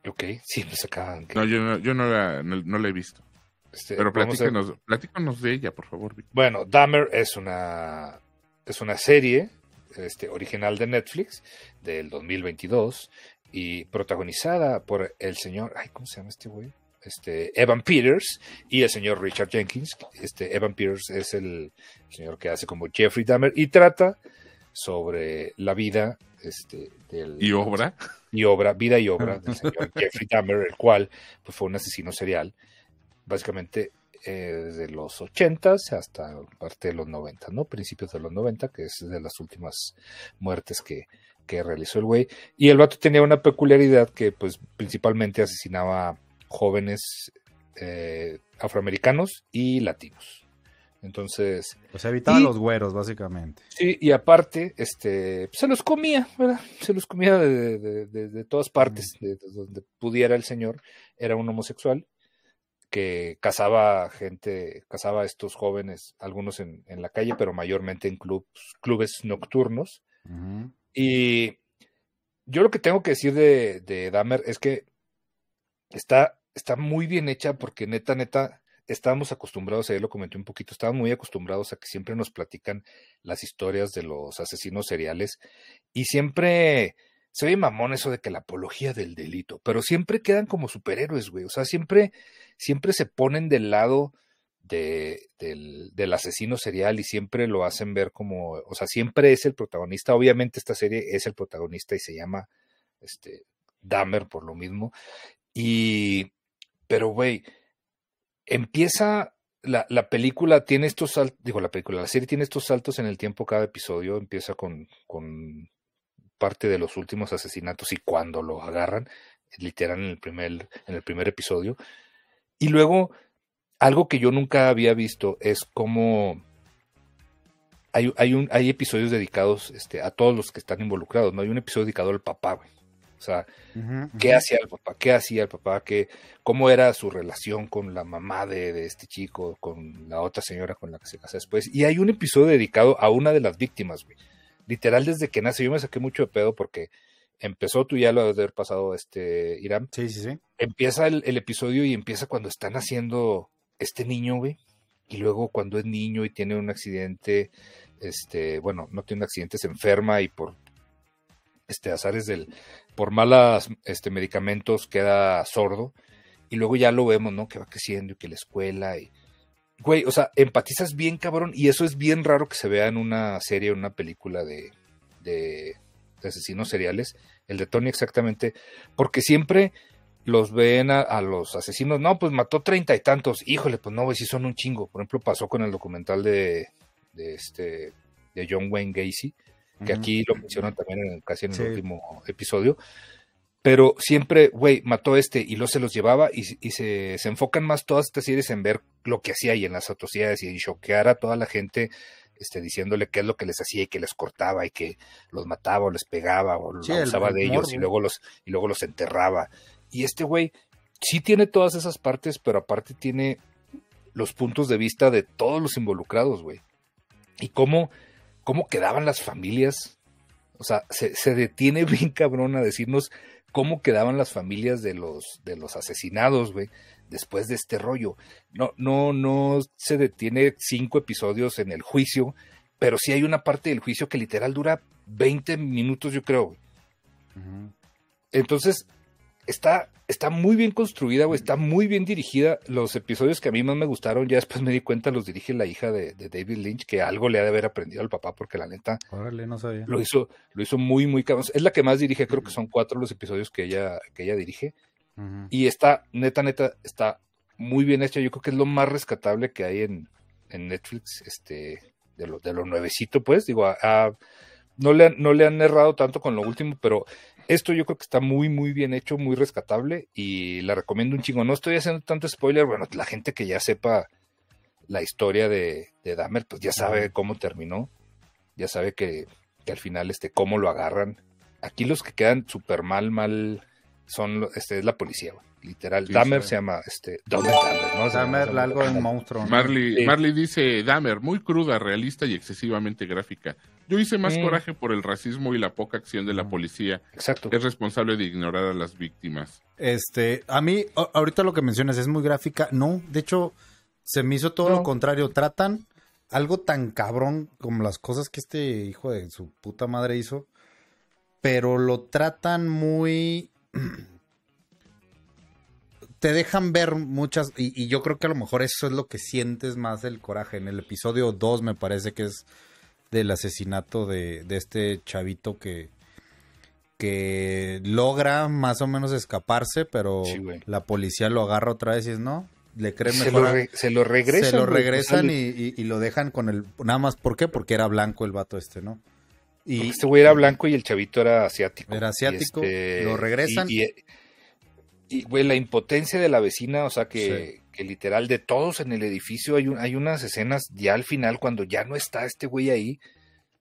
S1: Ok, sí, pues acaban.
S2: No, yo no, yo no la, no, no la he visto.
S1: este,
S2: Pero
S1: a-
S2: platícanos, platícanos de ella, por favor. Vic.
S1: Bueno, Dahmer es una, es una serie este, original de Netflix del 2022 y protagonizada por el señor, ay, ¿cómo se llama este güey? Este, Evan Peters y el señor Richard Jenkins. Este, Evan Peters es el señor que hace como Jeffrey Dahmer y trata sobre la vida este, del,
S2: ¿Y obra?
S1: y obra, vida y obra del señor Jeffrey Dahmer, el cual pues, fue un asesino serial, básicamente eh, desde los 80 hasta parte de los 90, ¿no? Principios de los 90, que es de las últimas muertes que, que realizó el güey. Y el vato tenía una peculiaridad que pues principalmente asesinaba jóvenes eh, afroamericanos y latinos. Entonces,
S3: sea, evitaba
S1: Y-
S3: los güeros, básicamente.
S1: Sí, y aparte, este, se los comía, ¿verdad? Se los comía de, de- de- de todas partes, de, de donde pudiera el señor. Era un homosexual que cazaba gente, cazaba a estos jóvenes, algunos en, en la calle, pero mayormente en clubs, clubes nocturnos. Y yo lo que tengo que decir de, de Dahmer es que está, está muy bien hecha porque neta, neta, estábamos acostumbrados, ayer lo comenté un poquito, estábamos muy acostumbrados a que siempre nos platican las historias de los asesinos seriales y siempre se ve mamón eso de que la apología del delito, pero siempre quedan como superhéroes, güey, o sea, siempre, siempre se ponen del lado de, del, del asesino serial y siempre lo hacen ver como, o sea, siempre es el protagonista. Obviamente esta serie es el protagonista y se llama este Dahmer por lo mismo. Y, pero güey, empieza la, la película, tiene estos saltos, digo, la película, la serie tiene estos saltos en el tiempo cada episodio, empieza con, con parte de los últimos asesinatos y cuando lo agarran, literal en el primer, en el primer episodio. Y luego algo que yo nunca había visto es cómo hay, hay, un, hay episodios dedicados este, a todos los que están involucrados, ¿no? Hay un episodio dedicado al papá, güey. O sea, ¿qué hacía el papá? ¿Qué hacía el papá? ¿Qué, ¿Cómo era su relación con la mamá de, de este chico, con la otra señora con la que se casa después? Y hay un episodio dedicado a una de las víctimas, güey. Literal, desde que nace, yo me saqué mucho de pedo porque empezó, tú ya lo has de haber pasado, este, Irán,
S3: Sí, sí, sí.
S1: empieza el, el episodio y empieza cuando están haciendo este niño, güey. Y luego cuando es niño y tiene un accidente, este, bueno, no tiene un accidente, se enferma y por este azares del, por malas este, medicamentos queda sordo. Y luego ya lo vemos, ¿no? Que va creciendo y que la escuela y. Güey, o sea, empatizas bien, cabrón. Y eso es bien raro que se vea en una serie, en una película de, de, asesinos seriales. El de Tony exactamente. Porque siempre los ven a, a los asesinos. No, pues mató treinta y tantos. Híjole, pues no, güey, sí son un chingo. Por ejemplo, pasó con el documental de, de este de John Wayne Gacy, que aquí lo mencionan también en, casi en el último episodio. Pero siempre, güey, mató a este y luego se los llevaba y, se, se, enfocan más todas estas series en ver lo que hacía y en las atrocidades y en choquear a toda la gente este, diciéndole qué es lo que les hacía y que les cortaba y que los mataba o les pegaba o los abusaba de ellos y luego los, y luego los enterraba. Y este güey sí tiene todas esas partes, pero aparte tiene los puntos de vista de todos los involucrados, güey. Y cómo, cómo quedaban las familias. O sea, se, se detiene bien cabrón a decirnos cómo quedaban las familias de los, de los asesinados, güey, después de este rollo. No, no, no se detiene cinco episodios en el juicio, pero sí hay una parte del juicio que literal dura 20 minutos, yo creo. Entonces, está, está muy bien construida, güey, está muy bien dirigida. Los episodios que a mí más me gustaron, ya después me di cuenta, los dirige la hija de, David Lynch, que algo le ha de haber aprendido al papá, porque la neta lo hizo, lo hizo muy, muy cabrón. Es la que más dirige, creo que son cuatro los episodios que ella, que ella dirige. Y está, neta, neta, está muy bien hecha. Yo creo que es lo más rescatable que hay en, en Netflix, este, de lo, de lo nuevecito, pues. Digo, no, le, no le han errado tanto con lo último, pero esto yo creo que está muy, muy bien hecho, muy rescatable y la recomiendo un chingo. No estoy haciendo tanto spoiler, bueno, la gente que ya sepa la historia de, de Dahmer, pues ya sabe cómo terminó, ya sabe que, que al final, este, cómo lo agarran. Aquí los que quedan súper mal, mal, son, este, es la policía, literal. Dahmer se llama, este, Dahmer,
S3: ¿no? Dahmer, algo de monstruo.
S2: Marley, Marley dice, Dahmer, muy cruda, realista y excesivamente gráfica. Yo hice más mm. coraje por el racismo y la poca acción de la policía.
S1: Exacto.
S2: Es responsable de ignorar a las víctimas.
S3: Este, a mí, ahorita lo que mencionas es muy gráfica. No, de hecho, se me hizo todo lo contrario. Tratan algo tan cabrón como las cosas que este hijo de su puta madre hizo, pero lo tratan muy... te dejan ver muchas, y, y, yo creo que a lo mejor eso es lo que sientes más del coraje. En el episodio 2 me parece que es del asesinato de, de este chavito que, que logra más o menos escaparse, pero la policía lo agarra otra vez y es no, le creen
S1: se Lo se lo regresan.
S3: Se lo regresan y, y, lo dejan con el... Nada más, ¿por qué? Porque era blanco el vato este, ¿no?
S1: Y, este güey era blanco y el chavito era asiático.
S3: Era asiático, este, lo regresan.
S1: Y, güey, la impotencia de la vecina, o sea, que, que literal de todos en el edificio hay, un, hay unas escenas ya al final cuando ya no está este güey ahí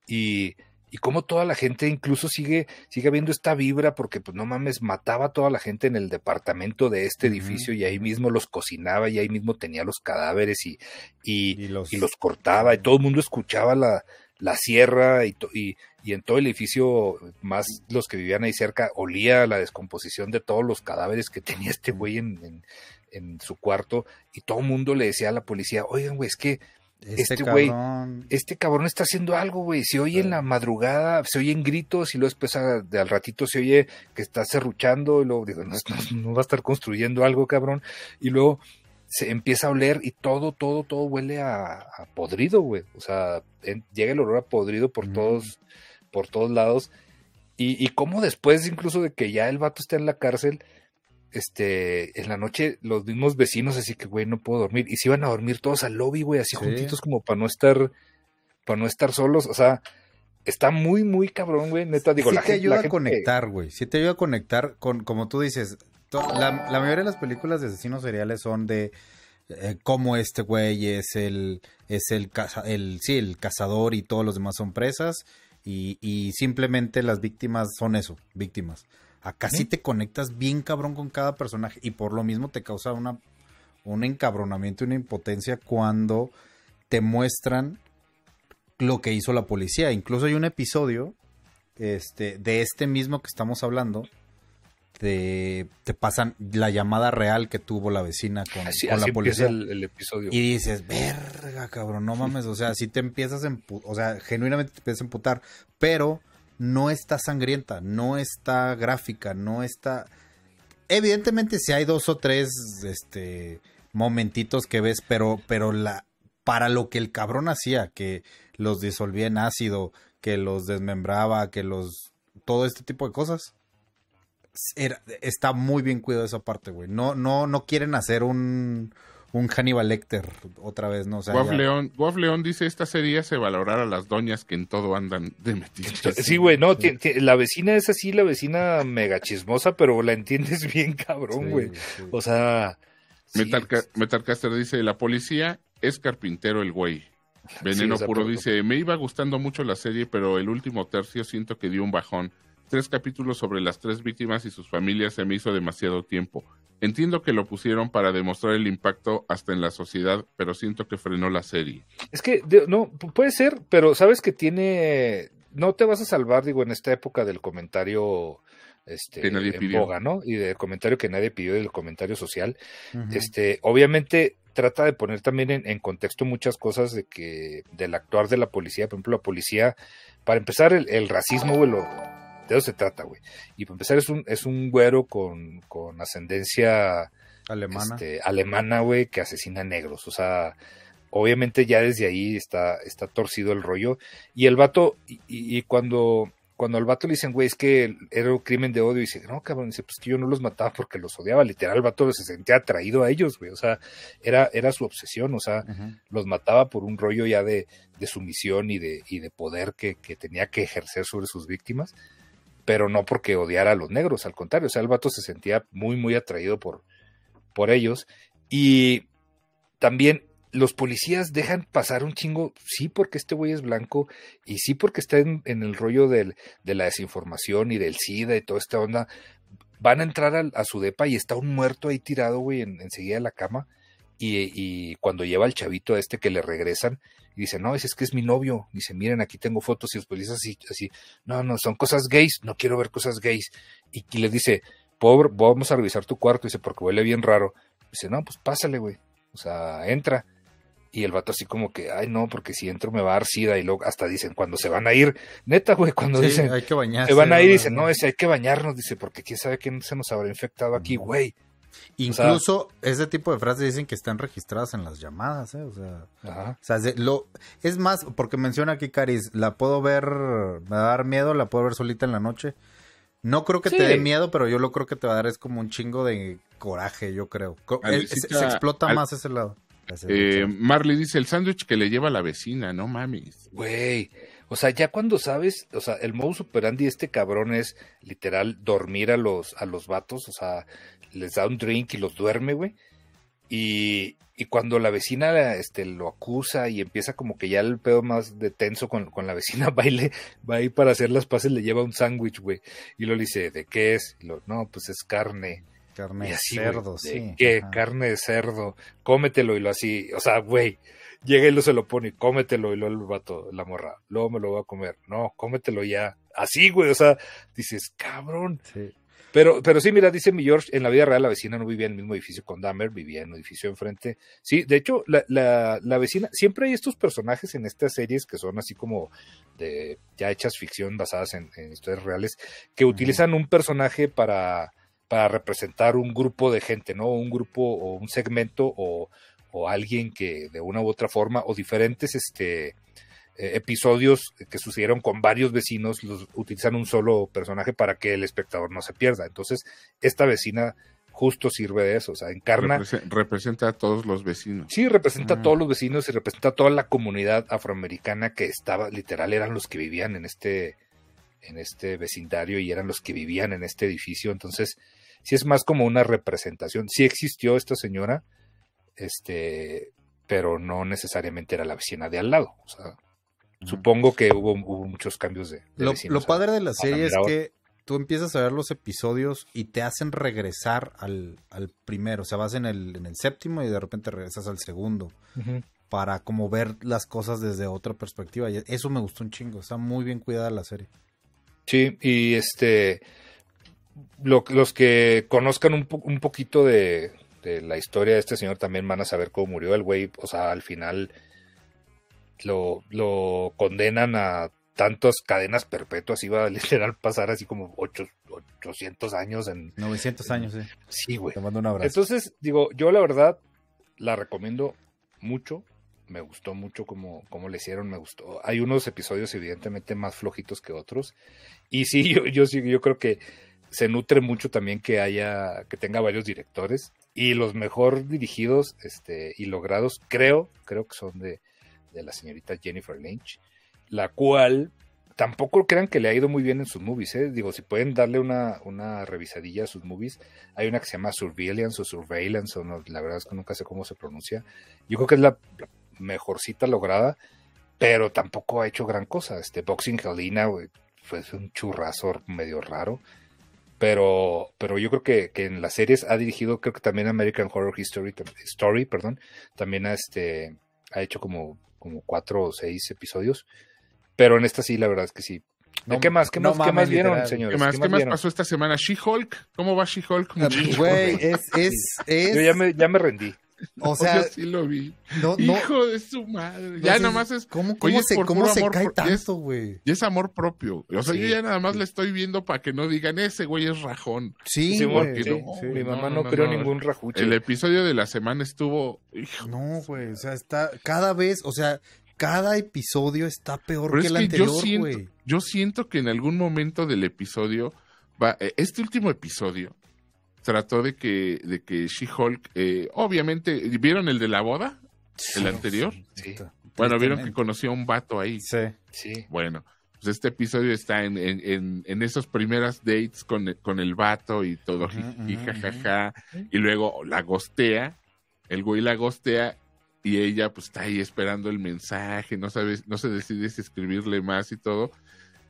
S1: y, y como toda la gente incluso sigue, sigue viendo esta vibra porque pues no mames, mataba a toda la gente en el departamento de este edificio y ahí mismo los cocinaba y ahí mismo tenía los cadáveres y, y, los... cortaba y todo el mundo escuchaba la, la sierra y, y, y, en todo el edificio, más los que vivían ahí cerca, olía la descomposición de todos los cadáveres que tenía este güey en, en su cuarto y todo el mundo le decía a la policía, oigan, güey, es que este, este güey, este cabrón está haciendo algo, güey. Se oye en la madrugada, se oyen gritos y luego después de al ratito se oye que está serruchando y luego digo, no, va a estar construyendo algo, cabrón. Y luego se empieza a oler y todo, todo, todo huele a, podrido, güey. O sea, llega el olor a podrido por todos, por todos lados. Y, y como después incluso de que ya el vato está en la cárcel, este, en la noche los mismos vecinos, así que, güey, no puedo dormir. Y se iban a dormir todos al lobby, güey, así juntitos como para no estar, para no estar solos. O sea, está muy, muy cabrón, güey. Neta, digo,
S3: sí te ayuda a conectar, güey. Sí te ayuda a conectar con, como tú dices, la, mayoría de las películas de asesinos seriales son de eh, cómo este güey es el, es el, el, sí, el cazador y todos los demás son presas. Y, y simplemente las víctimas son eso, víctimas. Acá sí te conectas bien cabrón con cada personaje y por lo mismo te causa una, un encabronamiento y una impotencia cuando te muestran lo que hizo la policía. Incluso hay un episodio este, de este mismo que estamos hablando. Te, te pasan la llamada real que tuvo la vecina con, la policía.
S1: El, episodio.
S3: Y dices, verga, cabrón, no mames. O sea, si te empiezas a o sea, genuinamente te empiezas a emputar. Pero no está sangrienta, no está gráfica, no está... Evidentemente si hay dos o tres este, momentitos que ves, pero, pero la, para lo que el cabrón hacía, que los disolvía en ácido, que los desmembraba, que los... todo este tipo de cosas. Está muy bien cuidado esa parte, güey. No, no, no quieren hacer un, un Hannibal Lecter otra vez, ¿no? O sea,
S2: Guaf
S3: ya-
S2: León, Guaf León dice, esta serie hace valorar a las doñas que en todo andan de metiches.
S1: Sí, güey, no, la vecina es así, la vecina mega chismosa, pero la entiendes bien cabrón,
S3: Sí,
S1: güey.
S3: sí.
S1: O sea... sí,
S2: Metalca- Metalcaster dice, la policía es carpintero el güey. Veneno Puro dice, me iba gustando mucho la serie, pero el último tercio siento que dio un bajón. Tres capítulos sobre las tres víctimas y sus familias se me hizo demasiado tiempo. Entiendo que lo pusieron para demostrar el impacto hasta en la sociedad, pero siento que frenó la serie.
S1: Es que, de- no, pu- puede ser, pero sabes que tiene... No te vas a salvar, digo, en esta época del comentario este,
S2: Que nadie
S1: en
S2: pidió.
S1: boga, ¿no? Y del comentario que nadie pidió, del comentario social. Este, obviamente trata de poner también en, en contexto muchas cosas de que del actuar de la policía, por ejemplo, la policía, para empezar el, el racismo, güey, lo- de eso se trata, güey. Y para empezar es un es un güero con, con ascendencia
S3: Alemana.
S1: este, alemana, güey, que asesina negros, o sea, obviamente ya desde ahí está está torcido el rollo. Y el vato y, y- cuando cuando al vato le dicen, güey, es que era un crimen de odio, y dice, no, cabrón, dice, pues que yo no los mataba porque los odiaba, literal, el vato se sentía atraído a ellos, güey, o sea, era, era su obsesión, o sea, los mataba por un rollo ya de, de sumisión y de, y de poder que, que tenía que ejercer sobre sus víctimas, pero no porque odiara a los negros, al contrario, o sea, el vato se sentía muy, muy atraído por, por ellos, y también los policías dejan pasar un chingo, sí porque este güey es blanco y sí porque está en, en el rollo del, de la desinformación y del SIDA y toda esta onda. Van a entrar a, su depa y está un muerto ahí tirado, güey, en, enseguida de la cama. Y, y cuando lleva al chavito a este que le regresan, y dice, no, ese es que es mi novio. Dice, miren, aquí tengo fotos y los policías así, así, no, no, son cosas gays, no quiero ver cosas gays. Y, y le dice, pobre, vamos a revisar tu cuarto, dice, porque huele bien raro. Dice, no, pues pásale, güey. O sea, entra. Y el vato así como que, ay no, porque si entro me va a dar sida. Y luego hasta dicen, cuando se van a ir, neta, güey, cuando
S3: Sí,
S1: dicen,
S3: hay que bañarse.
S1: se van a ir, dicen, no, ese hay que bañarnos, dice, porque quién sabe quién se nos habrá infectado aquí, güey.
S3: Incluso ese tipo de frases dicen que están registradas en las llamadas, ¿eh? O sea,
S1: Ajá.
S3: o sea, es, de- lo, es más, porque menciona aquí Caris, la puedo ver, me va a dar miedo, la puedo ver solita en la noche. No creo que
S1: Sí.
S3: te dé miedo, pero yo lo creo que te va a dar es como un chingo de coraje, yo creo. Se, explota
S2: al-
S3: más ese lado. Ese-
S2: Eh, Marley dice, el sándwich que le lleva a la vecina, no mames.
S1: Güey, o sea, ya cuando sabes, o sea, el modus operandi de este cabrón es literal dormir a los, a los vatos, o sea, les da un drink y los duerme, güey. Y, y cuando la vecina este, lo acusa y empieza como que ya el pedo más de tenso con, con la vecina, va, y le- va ahí para hacer las paces, le lleva un sándwich, güey. Y lo dice, ¿de qué es? Y lo, no, pues es carne.
S3: carne de cerdo,
S1: güey, ¿de
S3: sí.
S1: ¿Qué?
S3: ajá.
S1: Carne de cerdo. Cómetelo y lo así. O sea, güey. Llega y lo se lo pone y cómetelo y luego el vato, la morra. Luego me lo voy a comer. No, cómetelo ya. Así, güey. O sea, dices, cabrón.
S3: Sí.
S1: Pero, pero sí, mira, dice mi George, en la vida real la vecina no vivía en el mismo edificio con Dahmer, vivía en un edificio enfrente. Sí, de hecho, la, la, la vecina, siempre hay estos personajes en estas series que son así como de ya hechas ficción basadas en, en historias reales, que utilizan un personaje para, para representar un grupo de gente, ¿no? Un grupo o un segmento o, o alguien que de una u otra forma, o diferentes este, eh, episodios que sucedieron con varios vecinos, los utilizan un solo personaje para que el espectador no se pierda. Entonces, esta vecina justo sirve de eso, o sea, encarna,
S2: Represe- representa a todos los vecinos.
S1: sí, representa a
S3: Mm.
S1: todos los vecinos y representa a toda la comunidad afroamericana que estaba, literal, eran los que vivían en este, en este vecindario y eran los que vivían en este edificio. Entonces, sí es más como una representación. Sí existió esta señora, este, pero no necesariamente era la vecina de al lado. O sea, supongo que hubo, hubo muchos cambios de, de
S3: Lo,
S1: vecinos
S3: lo padre de la serie es que tú empiezas a ver los episodios y te hacen regresar al, al primero. O sea, vas en el, en el séptimo y de repente regresas al segundo. Para como ver las cosas desde otra perspectiva. Y eso me gustó un chingo. Está muy bien cuidada la serie.
S1: Sí, y este, lo- los que conozcan un, po- un poquito de, de la historia de este señor también van a saber cómo murió el güey. O sea, al final lo, lo condenan a tantas cadenas perpetuas. Iba a literal pasar así como ocho- 800 años en...
S3: 900 años, sí.
S1: Sí, güey.
S3: Te mando un abrazo.
S1: Entonces, digo, yo la verdad la recomiendo mucho. Me gustó mucho como, como le hicieron, me gustó. Hay unos episodios evidentemente más flojitos que otros. Y sí, yo, yo sí, yo creo que se nutre mucho también que haya, que tenga varios directores y los mejor dirigidos este, y logrados creo, creo que son de, de la señorita Jennifer Lynch, la cual tampoco crean que le ha ido muy bien en sus movies, ¿eh? digo, si pueden darle una, una revisadilla a sus movies, hay una que se llama Surveillance o Surveillance, o no, la verdad es que nunca sé cómo se pronuncia, yo creo que es la mejorcita lograda, pero tampoco ha hecho gran cosa, este Boxing Helena, fue un churrazo medio raro, pero, pero yo creo que, que, en las series ha dirigido, creo que también American Horror History, Story, perdón, también ha, este, ha hecho como, como cuatro o seis episodios, pero en esta sí, la verdad es que sí. No, ¿Qué más? ¿Qué más, ¿qué más vieron, señores?
S2: ¿Qué más, ¿Qué más, pasó esta semana? ¿She-Hulk? ¿Cómo va She-Hulk?
S3: Güey, es, es, es...
S1: Yo ya me, ya me rendí.
S3: O sea,
S2: sí lo vi. No, Hijo de su madre. Ya nada más es.
S3: ¿Cómo, cómo se, cómo se cae tanto, güey?
S2: Y es amor propio. O sea, yo ya nada más le estoy viendo para que no digan ese güey es rajón.
S3: Sí,
S1: sí, porque no, mi mamá no, creó ningún rajuche.
S2: El episodio de la semana estuvo.
S3: no, güey. O sea, está cada vez, o sea, cada episodio está peor que el anterior, güey.
S2: Yo siento que en algún momento del episodio va. Eh, este último episodio trató de que, de que She-Hulk, eh, obviamente, ¿vieron el de la boda? ¿El anterior?
S1: Sí.
S2: Bueno, vieron que conoció a un vato ahí.
S3: Sí.
S1: Sí.
S2: Bueno, pues este episodio está en, en, en, esas primeras dates con, con el vato y todo, y jajaja, y luego la gostea, el güey la gostea, y ella pues está ahí esperando el mensaje, no sabe, no se decide si escribirle más y todo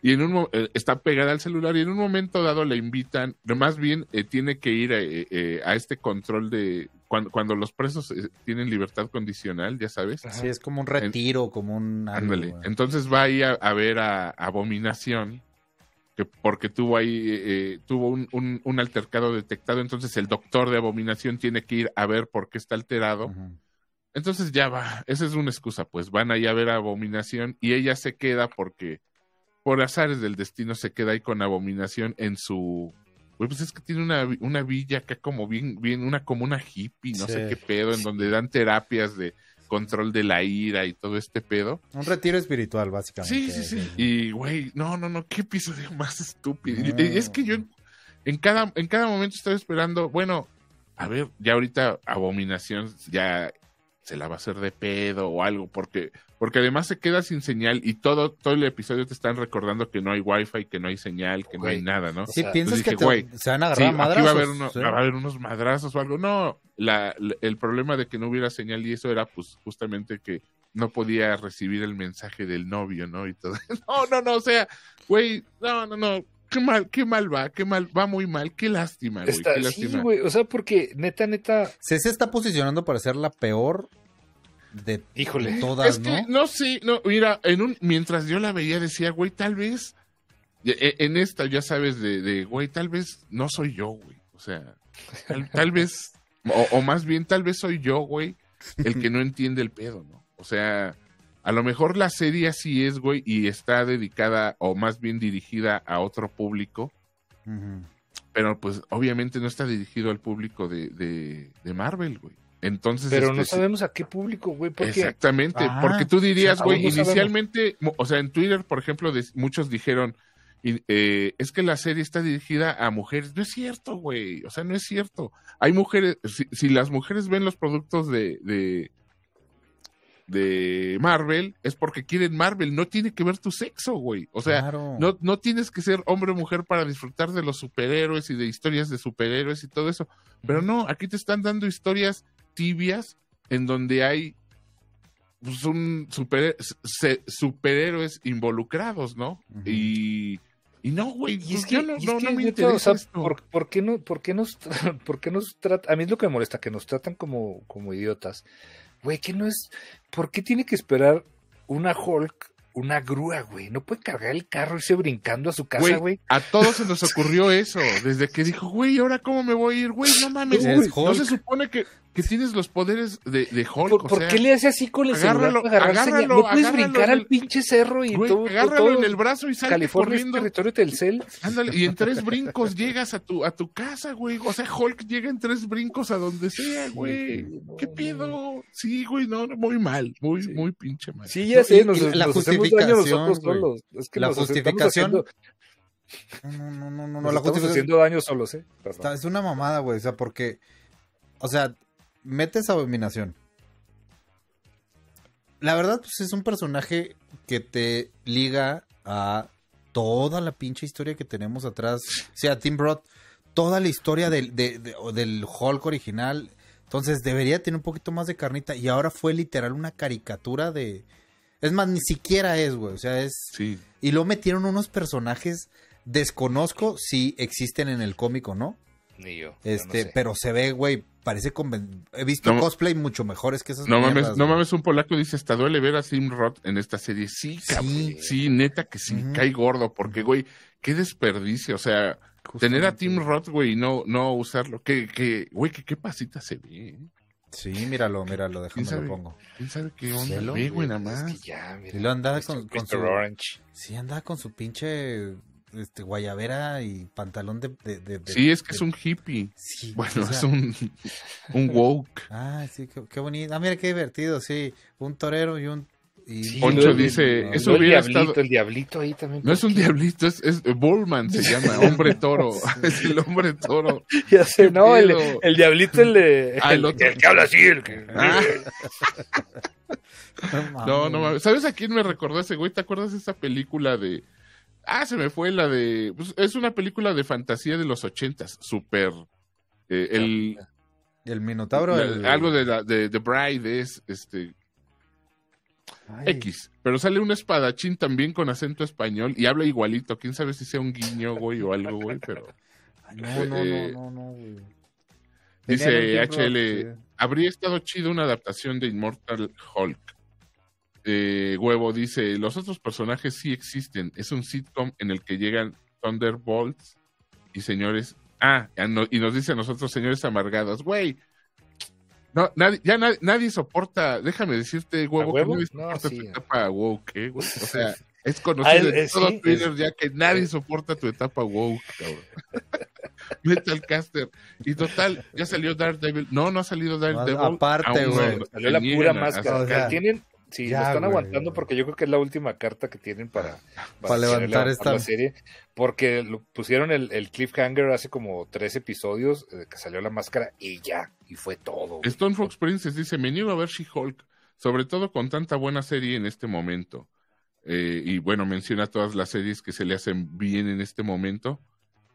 S2: y en un eh, está pegada al celular y en un momento dado le invitan, más bien eh, tiene que ir eh, a, este control de cuando, cuando los presos tienen libertad condicional, ya sabes.
S3: Sí, es como un retiro, como un...
S2: Ándale. Entonces va ahí a, ver a, Abominación, que porque tuvo ahí, tuvo un, un, altercado detectado, entonces el doctor de Abominación tiene que ir a ver por qué está alterado. Entonces ya va, esa es una excusa, pues van ahí a ver a Abominación y ella se queda porque por azares del destino se queda ahí con abominación en su pues es que tiene una, una villa acá como bien, bien, una como una hippie, no sé qué pedo, en donde dan terapias de control de la ira y todo este pedo.
S3: Un retiro espiritual, básicamente.
S2: Sí, sí, sí. Y, güey, no, no, no, qué episodio más estúpido. Es que yo en cada, en cada momento estoy esperando, bueno, a ver, ya ahorita Abominación ya se la va a hacer de pedo o algo, porque, porque además se queda sin señal y todo, todo el episodio te están recordando que no hay wifi, que no hay señal, que no hay nada, ¿no?
S3: Sí, piensas que se van a agarrar madrazos.
S2: Aquí va a, haber va a haber unos madrazos o algo. No, la, el problema de que no hubiera señal y eso era pues justamente que no podía recibir el mensaje del novio, ¿no? Y todo. No, no, no, o sea, güey, no, no, no. Qué mal, qué mal va, qué mal, va muy mal, qué lástima, güey, qué lástima.
S1: Sí, güey, o sea, porque neta, neta.
S3: Se está posicionando para ser la peor de,
S1: Híjole.
S3: todas,
S2: es que, ¿no? sí, no, mira, en un, mientras yo la veía decía, güey, tal vez, e, en esta, ya sabes, de, de güey, tal vez no soy yo, güey, o sea, tal, vez, o, más bien, tal vez soy yo, güey, el que no entiende el pedo, ¿no? O sea, a lo mejor la serie así es, güey, y está dedicada, o más bien dirigida a otro público, pero pues obviamente no está dirigido al público de, de, de Marvel, güey. Entonces,
S1: pero no este, sabemos a qué público, güey.
S2: Exactamente, porque tú dirías, güey, inicialmente, o sea, en Twitter, por ejemplo, muchos dijeron, eh, es que la serie está dirigida a mujeres. No es cierto, güey. O sea, no es cierto. Hay mujeres, si, las mujeres ven los productos de, de, de, Marvel, es porque quieren Marvel. No tiene que ver tu sexo, güey. O sea, no, no tienes que ser hombre o mujer para disfrutar de los superhéroes y de historias de superhéroes y todo eso. Pero no, aquí te están dando historias tibias en donde hay pues, un super, superhéroes involucrados, ¿no? Y, y no, güey, y es que, no, no, me interesa
S1: ¿por, qué no, por, qué nos, ¿Por qué nos tratan? A mí es lo que me molesta, que nos tratan como, como idiotas. Güey, que no es... ¿Por qué tiene que esperar una Hulk una grúa, güey. No puede cargar el carro y irse brincando a su casa, güey.
S2: A todos se nos ocurrió eso. Desde que dijo, güey, ¿ahora cómo me voy a ir? Güey, no mames, No se supone que, que tienes los poderes de, de Hulk.
S1: ¿Por, qué le hace así con el agárralo, celular agárralo, No puedes brincar al pinche cerro y todo.
S2: Agárralo en el brazo y sale
S1: California
S2: corriendo.
S1: Es territorio Telcel.
S2: Ándale, y en tres brincos llegas a tu, a tu casa, güey. O sea, Hulk llega en tres brincos a donde sea, güey. ¿Qué pido? Sí, güey, no, muy mal. Muy, muy pinche mal.
S1: Sí, ya sé. Nos,
S3: la justificación. Es que la justificación No, no, no, no, no.
S1: Nos
S3: la
S1: estamos
S3: justificación-
S1: haciendo daño solos, ¿eh? Perdón.
S3: Es una mamada, güey. O sea, porque. O sea, metes abominación. La verdad, pues es un personaje que te liga a toda la pinche historia que tenemos atrás. O sea, Tim Roth, toda la historia del, de- de- o del Hulk original. Entonces debería tener un poquito más de carnita. Y ahora fue literal una caricatura de. Es más, ni siquiera es, güey. O sea, es.
S2: Sí.
S3: Y luego metieron unos personajes. Desconozco si existen en el cómic o no.
S1: Ni yo. yo
S3: Este,
S1: no sé.
S3: pero se ve, güey, parece conven... He visto
S2: No-
S3: cosplay mucho mejores que esas
S2: No mames, no
S3: güey.
S2: mames, un polaco dice, hasta duele ver a Tim Roth en esta serie. Sí, cabrón,
S3: Sí.
S2: sí, neta que sí, cae gordo, porque, güey, qué desperdicio, o sea, tener a Tim Roth, güey, y no, no usarlo, que, que, güey, que qué pasita se ve, ¿eh?
S3: Sí, míralo, míralo, déjame
S2: sabe?
S3: lo pongo.
S2: ¿Quién sabe qué onda?
S3: Velo,
S2: Ve, güey, nada
S1: Es
S2: más.
S1: que ya, mira.
S3: Y lo andaba
S1: Mr.
S3: con, con su...
S1: Orange.
S3: Sí, andaba con su pinche este, guayabera y pantalón de... de- de- de-
S2: Sí, es que es un hippie.
S3: Sí,
S2: Bueno,
S3: o sea,
S2: es un, un woke.
S3: Ah, sí, qué, qué bonito. Ah, mira qué divertido, sí. Un torero y un... y-
S1: Sí,
S2: Poncho dice,
S3: no,
S2: eso
S1: No, el
S2: hubiera
S1: diablito,
S2: estado...
S1: el diablito ahí también.
S2: No es un diablito, es, es Bullman se llama, hombre toro. Es el hombre toro.
S1: Ya sé, no, el, el diablito, el de.
S2: Ah, el
S1: el,
S2: otro.
S1: el que habla así, el que.
S2: Ah.
S3: mames.
S2: No, no mames. ¿Sabes a quién me recordó ese güey? ¿Te acuerdas de esa película de... Ah, se me fue la de... pues, es una película de fantasía de los ochentas, súper... eh, el,
S3: El Minotauro,
S2: la-
S3: el...
S2: Algo de, la, de The Bride es este
S3: Ay,
S2: X. Pero sale un espadachín también con acento español y habla igualito. Quién sabe si sea un guiño, güey, o algo, güey, pero...
S3: ay, No, no,
S2: eh,
S3: no, no, no, güey.
S2: Dice HL, habría estado chido una adaptación de Immortal Hulk. Eh, Huevo dice, los otros personajes sí existen. Es un sitcom en el que llegan Thunderbolts y señores... Ah, no- y nos dice a nosotros, señores amargados, güey. No, nadie, ya na- nadie soporta, déjame decirte, huevo,
S1: huevo?
S2: que nadie
S1: No,
S2: soporta
S1: sí.
S2: tu etapa woke, ¿eh? O sea, es
S1: Ah,
S2: conocido
S1: el-
S2: en
S1: eh,
S2: todo
S1: sí,
S2: Twitter
S1: es-
S2: ya que nadie soporta tu etapa woke, cabrón. Metal Caster. Y total, ya salió Daredevil. No, no ha salido Daredevil.
S3: aparte, güey.
S2: no,
S1: Salió la pura máscara.
S3: o sea,
S1: tienen, sí,
S3: ya,
S1: lo están
S3: güey.
S1: aguantando porque yo creo que es la última carta que tienen para,
S3: Para levantar esta-
S1: la serie. Porque lo pusieron el, el cliffhanger hace como tres episodios eh, que salió la máscara y ya, y fue todo.
S2: Stone Fox Princess dice, me niego a ver She-Hulk, sobre todo con tanta buena serie en este momento. Eh, y bueno, menciona todas las series que se le hacen bien en este momento.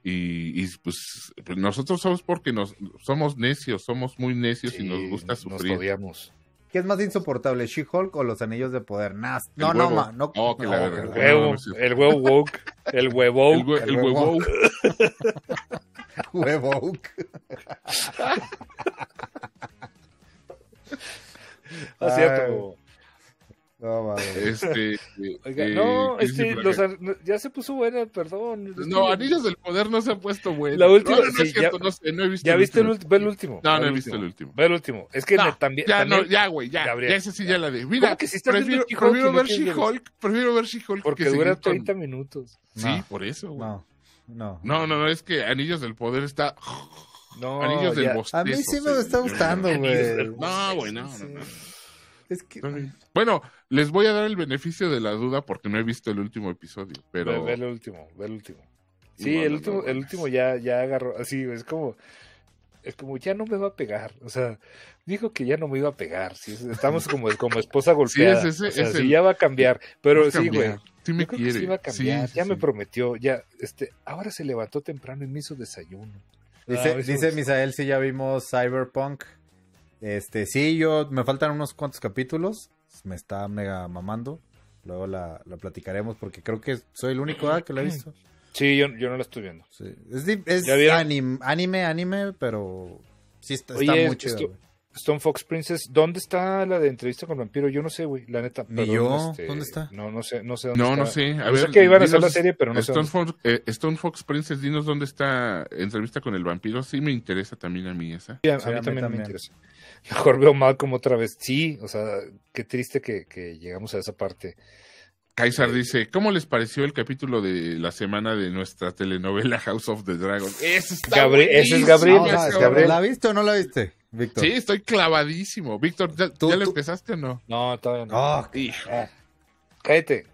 S2: Y, y, pues, pues nosotros somos porque nos somos necios, somos muy necios y nos gusta
S1: Nos
S2: sufrir.
S1: odiamos.
S3: ¿Qué es más insoportable, She-Hulk o los Anillos de Poder? Nah, no, no, ma, no.
S2: Oh, que la
S3: no,
S2: verga.
S1: El.
S2: No,
S1: huevo,
S2: no
S1: el huevo woke, el huevo.
S2: El, hue- el
S3: el
S2: huevo.
S3: huevo.
S1: Es
S3: Ay. No, mames.
S2: Este,
S1: Oiga,
S2: eh,
S1: no,
S2: ¿qué dice
S1: este, los ya se puso buena, perdón.
S2: No,
S1: que-
S2: Anillos del Poder no se ha puesto bueno.
S1: La última-
S2: No, no es
S1: sí,
S2: cierto,
S1: ya-
S2: no sé, no he visto
S1: ¿Ya viste el,
S2: último.
S1: ulti- ve el último?
S2: No, no he
S1: el
S2: visto el último.
S1: Ve el último. Es que
S2: No,
S1: me- también.
S2: ya,
S1: también-
S2: no, ya, güey, ya.
S1: Gabriel.
S2: Ya ese sí ya la de. Mira,
S1: ¿Cómo que viendo
S2: prefiero, prefiero ver She-Hulk, prefiero ver She-Hulk
S1: Porque
S2: que
S1: dura
S2: seguir con-
S1: 30 minutos.
S2: Sí,
S3: No.
S2: por eso, güey.
S3: No, no.
S2: No, no, no, es que Anillos del Poder está.
S1: No,
S2: Anillos del
S1: ya.
S2: Bostezo.
S3: A mí sí me está gustando, güey.
S2: No, güey, no, no.
S3: Es que...
S2: Bueno, les voy a dar el beneficio de la duda porque no he visto el último episodio,
S1: Ve,
S2: pero
S1: ve el último, ve el último. Sí,
S2: No,
S1: el
S2: no,
S1: último,
S2: no.
S1: el último ya, ya agarró, así, es como, es como, ya no me va a pegar, o sea, dijo que ya no me iba a pegar, sí, estamos como, como esposa golpeada,
S2: es ese-
S1: o sea,
S2: es
S1: sí,
S2: el-
S1: ya va a cambiar, pero sí,
S2: cambiar.
S1: güey,
S2: Sí me
S1: yo creo que
S2: quiere.
S1: sí va a cambiar,
S2: Sí, sí,
S1: ya me
S2: sí.
S1: prometió, ya, este, ahora se levantó temprano y me hizo desayuno.
S3: Dice,
S1: Ah,
S3: dice
S1: es-
S3: Misael si ya vimos Cyberpunk. Este, sí, yo me faltan unos cuantos capítulos. Me está mega mamando. Luego la, la platicaremos porque creo que soy el único ah, que lo he visto.
S1: Sí, yo, yo no la estoy viendo.
S3: Sí. Es, di- es
S1: ¿Ya vieron?
S3: anim- anime, anime, pero sí está, está
S1: Oye,
S3: muy chido.
S1: esto-. Stone Fox Princess, ¿dónde está la de entrevista con vampiro? Yo no sé, güey, la neta.
S3: Ni
S1: perdón,
S3: yo, ¿dónde está?
S1: No, no sé, no sé dónde
S2: No,
S1: está.
S2: no sé. A ver,
S1: sé que iban a hacer la serie, pero no sé
S2: Stone
S1: dónde
S2: Fox, eh, Stone Fox Princess, dinos dónde está entrevista con el vampiro. Sí me interesa también a mí esa.
S1: Sí, a,
S3: Sí,
S1: a mí
S3: a mí
S1: también, me interesa. Mejor veo Malcolm otra vez. Sí, o sea, qué triste que, que llegamos a esa parte.
S2: Kaiser dice, ¿cómo les pareció el capítulo de la semana de nuestra telenovela House of the Dragon? Ese está
S1: Gabri- ese es Gabriel,
S3: ver,
S1: Gabriel.
S3: ¿La viste o no la viste, Víctor?
S2: Sí, estoy clavadísimo. Víctor, ¿ya,
S3: Tú-
S2: ya
S3: tú-
S2: empezaste o no?
S1: No, todavía no.
S2: Hijo.
S1: Ah, cállate.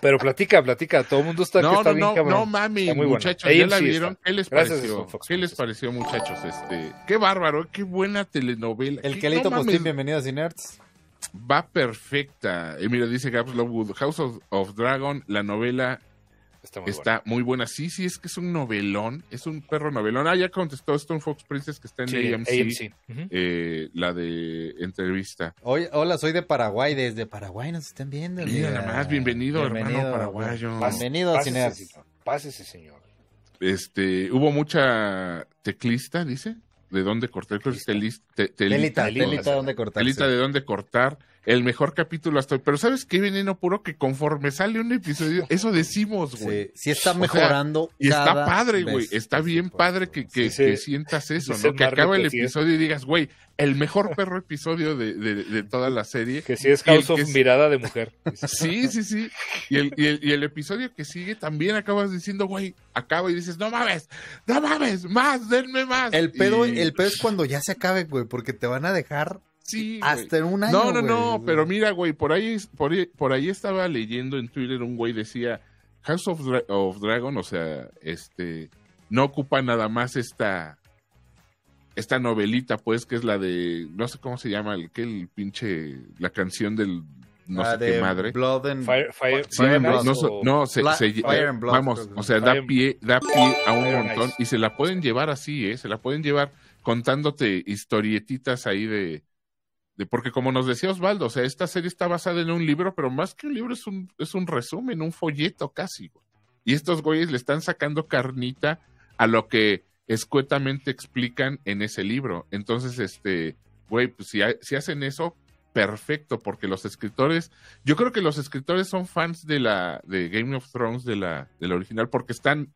S1: Pero platica, platica, todo el mundo está, que
S2: No,
S1: está
S2: no,
S1: bien
S2: no,
S1: cabrón.
S2: no mami,
S1: muy
S2: muchachos, ¿ya la vieron?
S1: está.
S2: ¿Qué les
S1: Gracias,
S2: pareció?
S1: Fox
S2: ¿Qué les pareció, muchachos? Este, qué bárbaro, qué buena telenovela.
S3: El Kelito
S2: no
S3: Postín, bienvenido a Cinerts.
S2: va perfecta. Eh, mira, dice Gabs Lovewood, House of, of Dragon, la novela
S1: Está muy
S2: está muy buena. Sí, sí, es que es un novelón, es un perro novelón. Ah, ya contestó Stone Fox Princess que está en
S1: Sí,
S2: AMC,
S1: AMC.
S2: Eh, la de entrevista.
S3: Hoy, hola, soy de Paraguay. Desde Paraguay nos están viendo.
S2: Mira,
S3: mira.
S2: nada más, bienvenido, hermano paraguayo.
S3: Bienvenido
S1: Pásese, señor. Pásese, señor.
S2: Este, hubo mucha teclista, dice, de dónde cortar. Telita.
S3: Telita, telita, ¿dónde cortar?
S2: Telita de dónde cortar. El mejor capítulo hasta hoy. Pero ¿sabes qué, veneno puro? Que conforme sale un episodio, eso decimos, güey.
S3: Sí, sí está
S2: O sea,
S3: mejorando.
S2: Y está padre, güey. Está bien padre que, que,
S1: Sí, sí.
S2: que sientas eso, ¿no? Que acaba el episodio y digas, güey, el mejor perro episodio de, de, de toda la serie.
S1: Que sí es House of
S2: es-
S1: Mirada de Mujer.
S2: Sí, sí, sí. Y el, y, el, y el episodio que sigue también acabas diciendo, güey, acaba y dices, no mames, no mames, más, denme más.
S3: El pedo,
S2: Y-
S3: el pedo es cuando ya se acabe, güey, porque te van a dejar
S2: Sí,
S3: hasta en un año.
S2: No, no,
S3: güey.
S2: no, pero mira, güey, por ahí, por ahí, por ahí estaba leyendo en Twitter un güey decía House of, Dra- of Dragon, o sea, este, no ocupa nada más esta, esta novelita, pues, que es la de, no sé cómo se llama, el que el pinche, la canción del, no sé
S3: de
S2: qué madre.
S3: Blood and-
S1: Fire, Fire,
S3: Sí,
S1: Fire and
S3: no,
S1: Ice
S2: No,
S1: o-
S2: so- no, se,
S3: Fire and Blood,
S2: vamos, o sea, da pie, da pie a un montón
S1: Ice.
S2: y se la pueden llevar así, ¿eh? Se la pueden llevar contándote historietitas ahí de, porque como nos decía Osvaldo, o sea, esta serie está basada en un libro, pero más que un libro es un, es un resumen, un folleto casi. Y estos güeyes le están sacando carnita a lo que escuetamente explican en ese libro. Entonces, este, güey, pues si, si hacen eso, perfecto, porque los escritores, yo creo que los escritores son fans de la de Game of Thrones de la de original porque están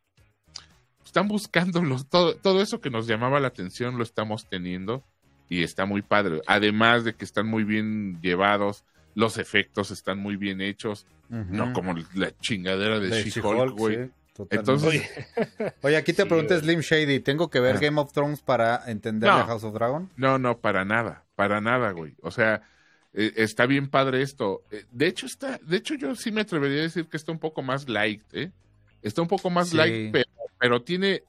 S2: están buscando todo, todo eso que nos llamaba la atención lo estamos teniendo y está muy padre. Además de que están muy bien llevados, los efectos están muy bien hechos, no como la chingadera de,
S3: De
S2: She-Hulk, güey.
S3: sí, totalmente.
S2: Entonces,
S1: Oye,
S3: Oye, aquí te
S1: Sí,
S3: pregunta. Slim Shady, ¿tengo que ver
S2: Ah.
S3: Game of Thrones para entender
S2: No.
S3: la House of Dragon?
S2: No, no, para nada, para nada, güey. O sea, eh, está bien padre esto. Eh, de hecho, está, de hecho, yo sí me atrevería a decir que está un poco más light, ¿eh? Está un poco más
S3: Sí.
S2: light, pero, pero tiene,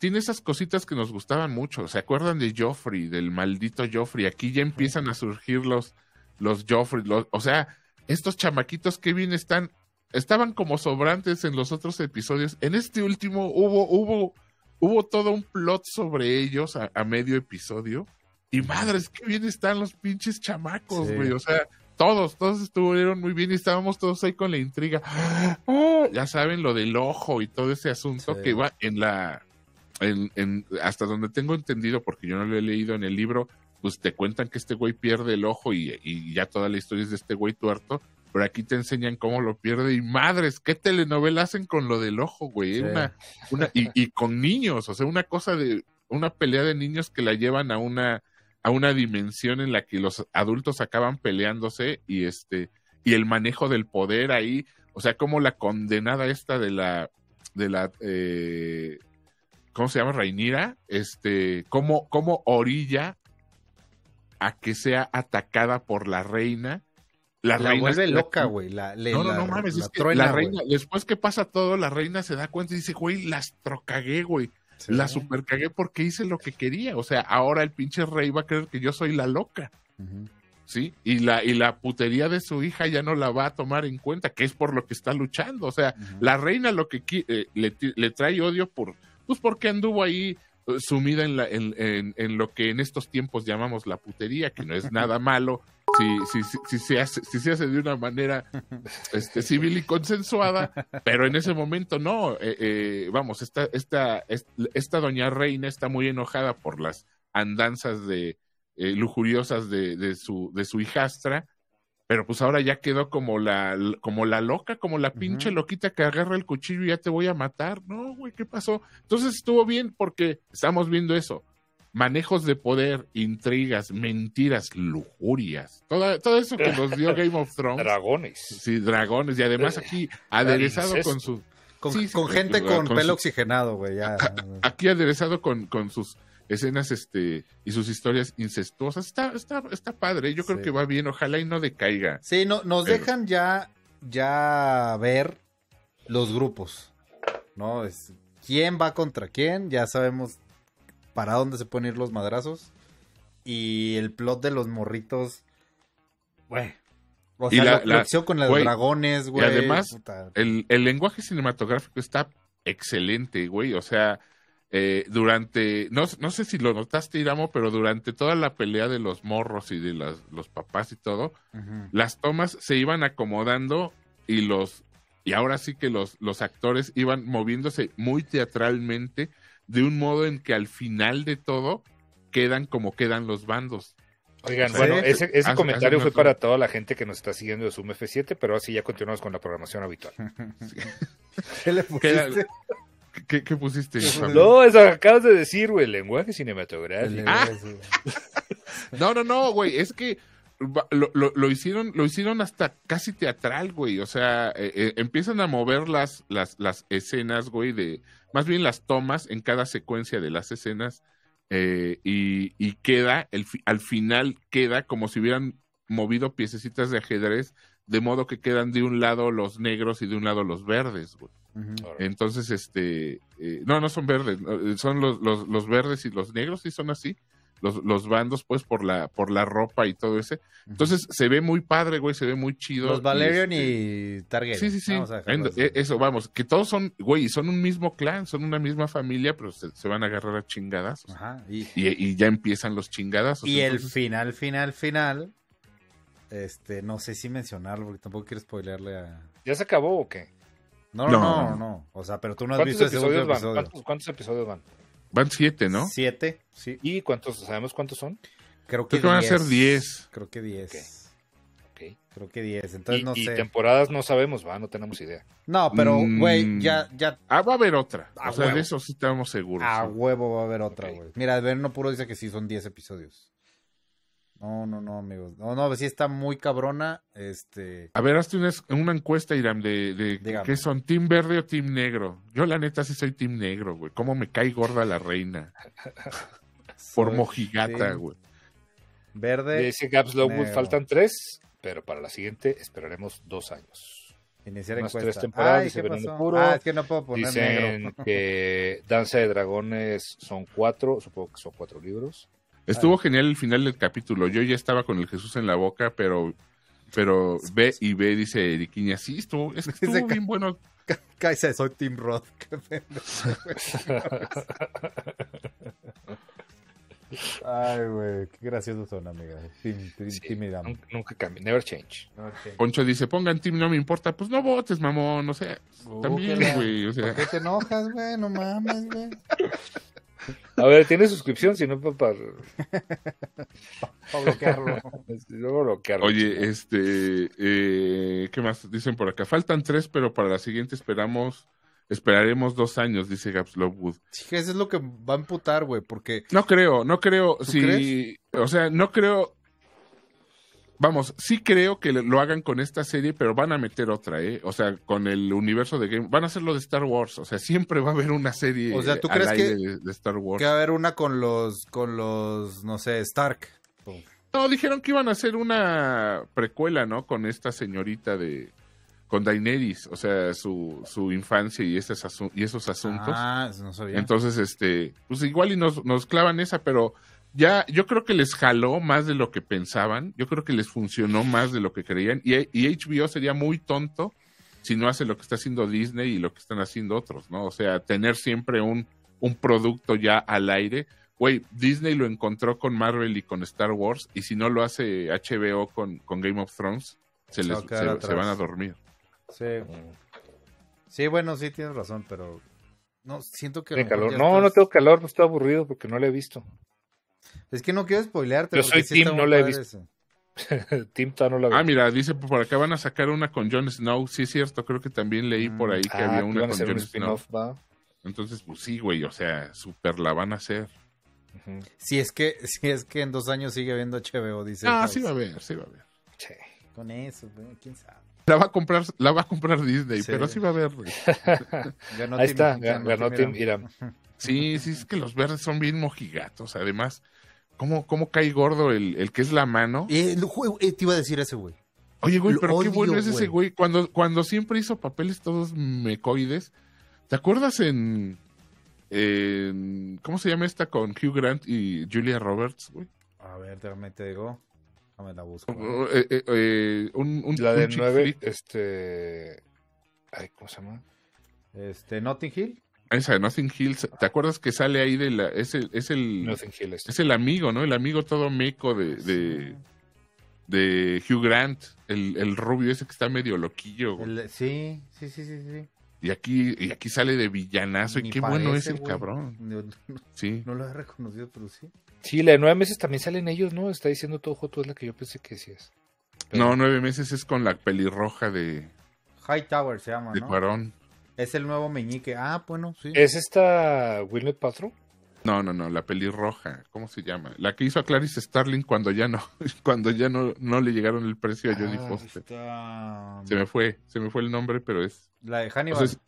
S2: tiene esas cositas que nos gustaban mucho. ¿Se acuerdan de Joffrey, del maldito Joffrey? Aquí ya empiezan a surgir los, los Joffrey, los- o sea, estos chamaquitos que bien están, estaban como sobrantes en los otros episodios. En este último hubo, hubo, hubo todo un plot sobre ellos a, a medio episodio. Y madres, qué bien están los pinches chamacos,
S3: Sí.
S2: güey. O sea, todos, todos estuvieron muy bien y estábamos todos ahí con la intriga. Ah, ya saben lo del ojo y todo ese asunto
S3: Sí.
S2: que va en la, en, en- hasta donde tengo entendido, porque yo no lo he leído en el libro, pues te cuentan que este güey pierde el ojo y, y ya toda la historia es de este güey tuerto, pero aquí te enseñan cómo lo pierde y madres, qué telenovela hacen con lo del ojo, güey,
S3: Sí.
S2: una, una, y, y con niños, o sea, una cosa de, una pelea de niños que la llevan a una, a una dimensión en la que los adultos acaban peleándose y este, y el manejo del poder ahí, o sea, como la condenada esta de la, de la, eh, ¿cómo se llama? Rainira, este, cómo, cómo orilla a que sea atacada por la reina. La,
S3: La
S2: reina
S3: vuelve loca, güey. La,
S2: no, no, no mames, es que
S3: truena,
S2: la reina, después que pasa todo, la reina se da cuenta y dice, güey, las trocagué, güey.
S3: Sí.
S2: La super cagué porque hice lo que quería. O sea, ahora el pinche rey va a creer que yo soy la loca. ¿sí? Y la, y la putería de su hija ya no la va a tomar en cuenta, que es por lo que está luchando. O sea, la reina lo que eh, le trae odio por, pues porque anduvo ahí eh, sumida en, la, en, en- en lo que en estos tiempos llamamos la putería, que no es nada malo. Si, si, si, si se hace, si se hace de una manera este, civil y consensuada, pero en ese momento no. eh, eh, vamos, esta, esta, est- esta doña reina está muy enojada por las andanzas de, eh, lujuriosas de, de su, de su hijastra, pero pues ahora ya quedó como la, como la loca, como la pinche loquita que agarra el cuchillo y ya te voy a matar. No, güey, ¿qué pasó? Entonces estuvo bien porque estamos viendo eso. Manejos de poder, intrigas, mentiras, lujurias. Todo, todo eso que nos dio Game of Thrones.
S1: Dragones.
S2: Sí, dragones. Y además aquí aderezado
S1: Incesto.
S2: con su...
S3: Con,
S2: Sí, sí,
S3: con gente con,
S2: con
S3: pelo
S2: su-
S3: oxigenado, güey. Ya.
S2: Aquí aderezado con, con sus escenas este y sus historias incestuosas. Está, está, está padre. Yo creo
S3: Sí.
S2: que va bien. Ojalá y no decaiga.
S3: Sí, no, nos
S2: Pero-
S3: dejan ya ya ver los grupos, ¿no? Es, ¿Quién va contra quién? Ya sabemos para dónde se pueden ir los madrazos. Y el plot de los morritos, güey. O
S2: Y
S3: sea,
S2: la-
S3: la, la
S2: la-
S3: acción con los
S2: güey,
S3: dragones,
S2: Y
S3: güey.
S2: además,
S3: puta.
S2: el, el lenguaje cinematográfico está excelente, güey. O sea, eh, durante, no, no sé si lo notaste, Iramo, pero durante toda la pelea de los morros y de las- los papás y todo, las tomas se iban acomodando y los y ahora sí que los, los actores iban moviéndose muy teatralmente de un modo en que al final de todo quedan como quedan los bandos.
S1: Oigan,
S2: Sí.
S1: bueno, ese, ese
S2: Hace-
S1: comentario
S2: hace
S1: fue para toda la gente que nos está siguiendo de Zoom F7, pero así ya continuamos con la programación habitual.
S3: ¿Qué le
S2: Queda-
S3: pusiste?
S2: ¿Qué, qué pusiste?
S1: No, eso acabas de decir, güey, lenguaje cinematográfico.
S2: Ah. No, no, no, güey, es que lo, lo- lo hicieron, lo hicieron hasta casi teatral, güey. O sea, eh, eh, empiezan a mover las, las, las escenas, güey, de, más bien las tomas en cada secuencia de las escenas, eh, y, y queda, el, al final queda como si hubieran movido piececitas de ajedrez, de modo que quedan de un lado los negros y de un lado los verdes, güey. Entonces, este, eh, no, no son verdes, eh, son los, los, los verdes y los negros, sí son así, los, los bandos, pues, por la, por la ropa y todo ese. Entonces, se ve muy padre, güey, se ve muy chido.
S3: Los Valerian
S2: y, este,
S3: y Targaryen.
S2: Sí, sí, sí.
S3: Vamos
S2: eh, Eso, vamos, que todos son, güey, son un mismo clan, son una misma familia, pero se, se van a agarrar a chingadas.
S3: Ajá. Y,
S2: Y, y ya empiezan los chingadas.
S3: y el final, final, final. Este, no sé si mencionarlo porque tampoco quiero spoilearle a.
S1: ¿Ya se acabó o qué?
S3: No, no,
S2: No.
S3: no, no. O sea, pero tú no has
S1: ¿Cuántos
S3: visto ese último
S1: episodios van?
S3: episodio.
S1: ¿Cuántos, cuántos episodios van?
S2: Van siete, ¿no?
S3: Siete, sí.
S1: ¿Y cuántos? ¿Sabemos cuántos son?
S3: Creo que,
S2: Creo que van a ser diez.
S3: Creo que diez. Creo que diez. Entonces
S1: y,
S3: no
S1: y
S3: sé.
S1: temporadas no sabemos, va, no tenemos idea.
S3: No, pero,
S2: Mm.
S3: güey, ya, ya
S2: Ah, va a haber otra.
S3: A
S2: o sea,
S3: huevo.
S2: de eso sí estamos seguros.
S3: a
S2: sí.
S3: huevo va a haber otra, güey. Mira, Verno Puro dice que sí son 10 episodios. No, no, no, amigos. No, no, sí está muy cabrona. Este.
S2: A ver, hazte una, una encuesta, Iram, de, de qué son, ¿team verde o team negro? Yo, la neta, sí soy team negro, güey. ¿Cómo me cae gorda la reina? Por mojigata,
S3: team
S2: güey.
S3: Verde.
S1: Dice Gaps
S3: negro.
S1: faltan tres, pero para la siguiente esperaremos dos años.
S3: Iniciar
S1: unas
S3: encuesta.
S1: tres temporadas,
S3: Ay,
S1: dice.
S3: Ah, es que no puedo poner
S1: Dicen
S3: negro.
S1: que Danza de Dragones son cuatro, supongo que son cuatro libros.
S2: Estuvo genial el final del capítulo. Yo ya estaba con el Jesús en la boca, pero pero ve y ve, dice Eriquiña, sí, estuvo, es que
S3: Dice
S2: estuvo
S3: que-
S2: bien bueno.
S3: Cállate, soy Team Roth. Ay, güey, qué graciosos son, amiga. Team, team,
S1: Sí,
S3: team Idam.
S1: nunca, nunca cambia, never change.
S2: Poncho dice, pongan team, no me importa. Pues no votes, mamón, o sea,
S3: Uh,
S2: también, güey, o sea.
S3: ¿Por qué te enojas, güey? No mames, güey.
S1: A ver, ¿tiene suscripción? Si no, para,
S3: Para bloquearlo.
S1: luego bloquearlo.
S2: Oye, este, eh, ¿qué más dicen por acá? Faltan tres, pero para la siguiente esperamos, esperaremos dos años, dice Gaps Lovewood.
S3: Sí, eso es lo que va a emputar, güey, porque
S2: No creo, no creo,
S3: ¿Tú
S2: si,
S3: crees?
S2: o sea, no creo, vamos, sí creo que lo hagan con esta serie, pero van a meter otra, ¿eh? O sea, con el universo de Game, van a hacer lo de Star Wars, o sea, siempre va a haber una serie
S3: O sea, ¿tú crees que-
S2: de, de Star Wars.
S3: que va a haber una con los, con los, no sé, Stark.
S2: No, dijeron que iban a hacer una precuela, ¿no? Con esta señorita de, con Daenerys, o sea, su, su infancia y, esos asu- y esos asuntos.
S3: Ah, no sabía.
S2: Entonces, este, pues igual y nos, nos clavan esa, pero ya, yo creo que les jaló más de lo que pensaban, yo creo que les funcionó más de lo que creían, y, y HBO sería muy tonto si no hace lo que está haciendo Disney y lo que están haciendo otros, ¿no? O sea, tener siempre un, un producto ya al aire. Güey, Disney lo encontró con Marvel y con Star Wars, y si no lo hace HBO con, con Game of Thrones, se, les, se- van a dormir.
S3: Sí. Sí, bueno, sí tienes razón, pero no siento que a lo
S1: ¿Tiene
S3: mejor
S1: calor? No, no tengo calor, no estoy aburrido porque no lo he visto.
S3: Es que no quiero spoilearte.
S1: Yo soy
S3: sí está
S1: no la he visto.
S3: eso.
S1: Tim todavía no la
S2: Ah, mira, dice por acá van a sacar una con Jon Snow. Sí, es cierto, creo que también leí por ahí que
S1: Ah,
S2: había una con Jon Snow.
S1: va.
S2: Entonces, pues sí, güey, o sea, super la van a hacer.
S3: Si es que, si es que en dos años sigue habiendo HBO, dice.
S2: Ah,
S3: House.
S2: sí va a haber, sí va a haber.
S1: Sí.
S3: Con eso, güey, quién sabe.
S2: La va a comprar, la va a comprar Disney,
S3: Sí.
S2: pero sí va a haber. güey.
S3: Ganó
S1: Ahí
S3: Team-
S1: está,
S3: ganó
S1: ganó Tim.
S3: Iram.
S2: Sí, sí, es que los verdes son bien mojigatos. Además, ¿cómo, cómo cae gordo el, el que es la mano?
S3: Eh, eh, te iba a decir ese, güey.
S2: Oye, güey,
S3: Lo
S2: pero qué
S3: odio,
S2: bueno es ese
S3: güey.
S2: Cuando, cuando siempre hizo papeles todos mecoides. ¿Te acuerdas en, en- ¿Cómo se llama esta con Hugh Grant y Julia Roberts, güey?
S3: A ver, déjame te digo. Déjame la busco.
S2: Eh, eh, eh, un, un-
S1: La de
S2: un
S1: nueve,
S2: flick.
S1: este... Ay, ¿cómo se llama?
S3: Este, Notting Hill.
S2: Esa de Nothing Hills. ¿Te acuerdas que sale ahí de la... Es el, es el,
S1: Hill. este.
S2: es el amigo, ¿no? El amigo todo meco de, de, de Hugh Grant. El, el rubio ese que está medio loquillo.
S3: El- sí, sí, sí, sí, sí.
S2: Y aquí, y aquí sale de villanazo.
S3: Ni
S2: y qué bueno es el cabrón.
S3: No, no-
S2: Sí.
S3: no lo he reconocido, pero sí.
S1: Sí, la de nueve meses también salen ellos, ¿no? Está diciendo todo Joto, es la que yo pensé que decías. Pero-
S2: No, nueve meses es con la pelirroja de,
S3: High Tower se llama,
S2: de
S3: ¿no?
S2: Cuarón.
S3: Es el nuevo meñique. Ah, bueno, sí.
S1: ¿Es esta Wilmet Paltrow?
S2: No, no, no, la pelirroja. ¿Cómo se llama? La que hizo a Clarice Starling cuando ya no, cuando ya no, no le llegaron el precio a Jodie
S3: Ah,
S2: Foster.
S3: está-
S2: Se me fue, se me fue el nombre, pero es.
S3: La de
S2: o
S3: Hannibal.
S2: sea, es-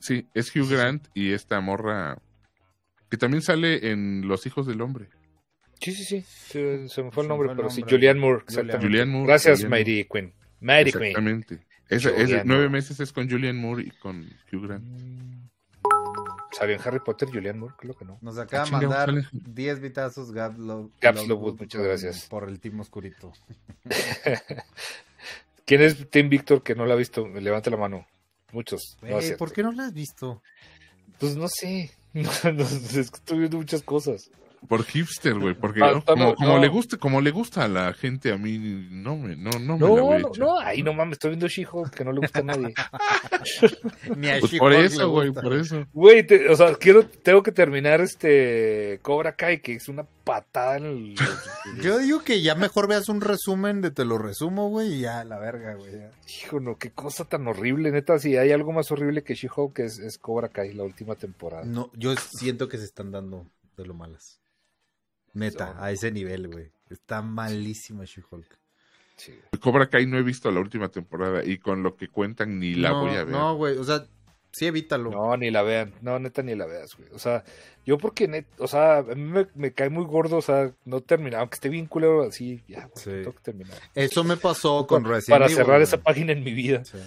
S2: sí, es Hugh Grant y esta morra que también sale en Los Hijos del Hombre.
S1: Sí, sí, sí. Sí, se me fue
S3: Se
S1: el nombre,
S3: fue el
S1: pero sí.
S3: nombre.
S1: Julianne Moore,
S3: Julianne.
S2: Moore.
S1: Gracias,
S2: Julianne
S1: Queen. Mighty Queen.
S2: Exactamente. Esa- ese- nueve meses es con Julianne Moore y con Hugh Grant.
S1: ¿Sabían Harry Potter, Julianne Moore? Creo que no.
S3: Nos acaba de
S2: Ah, chinga,
S3: mandar
S2: sale.
S3: 10 vitazos Gab Lo-
S1: Gaps
S3: Lovewood
S1: Lovewood, muchas
S3: por-
S1: gracias.
S3: Por el team oscurito.
S1: ¿Quién es Tim Víctor que no la ha visto? Levante la mano. Muchos. No, cierto.
S3: ¿Por qué no la has visto?
S1: Pues no sé. No, estoy viendo muchas cosas.
S2: Por hipster, güey, porque
S1: Ah,
S2: como, como
S1: no.
S2: le gusta, como le gusta a la gente, a mí no me, no, no me la
S1: No,
S2: voy a
S1: no,
S2: echar.
S1: no. Ahí no mames, estoy viendo She-Hulk que no le gusta a nadie.
S3: Ni a
S2: Pues
S3: She-Hulk
S2: por eso, güey, por eso.
S1: Güey, te- o sea, quiero, tengo que terminar este Cobra Kai, que es una patada en el.
S3: Yo digo que ya mejor veas un resumen de te lo resumo, güey, y ya, la verga, güey.
S1: Hijo, no, qué cosa tan horrible. Neta, si hay algo más horrible que She-Hulk, es, es Cobra Kai, la última temporada.
S3: No, yo siento que se están dando de lo malas. Neta, a ese nivel, güey. Está malísima She-Hulk.
S1: Sí.
S2: Cobra Kai no he visto la última temporada y con lo que cuentan ni la
S3: no,
S2: voy a ver.
S3: No, güey, o sea, sí evítalo.
S1: No, ni la vean. No, neta, ni la veas, güey. O sea, yo porque, net, o sea, a mí me, me cae muy gordo, o sea, no terminar, aunque esté bien culero así, ya, güey,
S3: Sí.
S1: tengo que terminar.
S3: Eso me pasó con Resident
S1: Para
S3: Evil,
S1: cerrar
S3: güey.
S1: esa página en mi vida.
S3: Sí.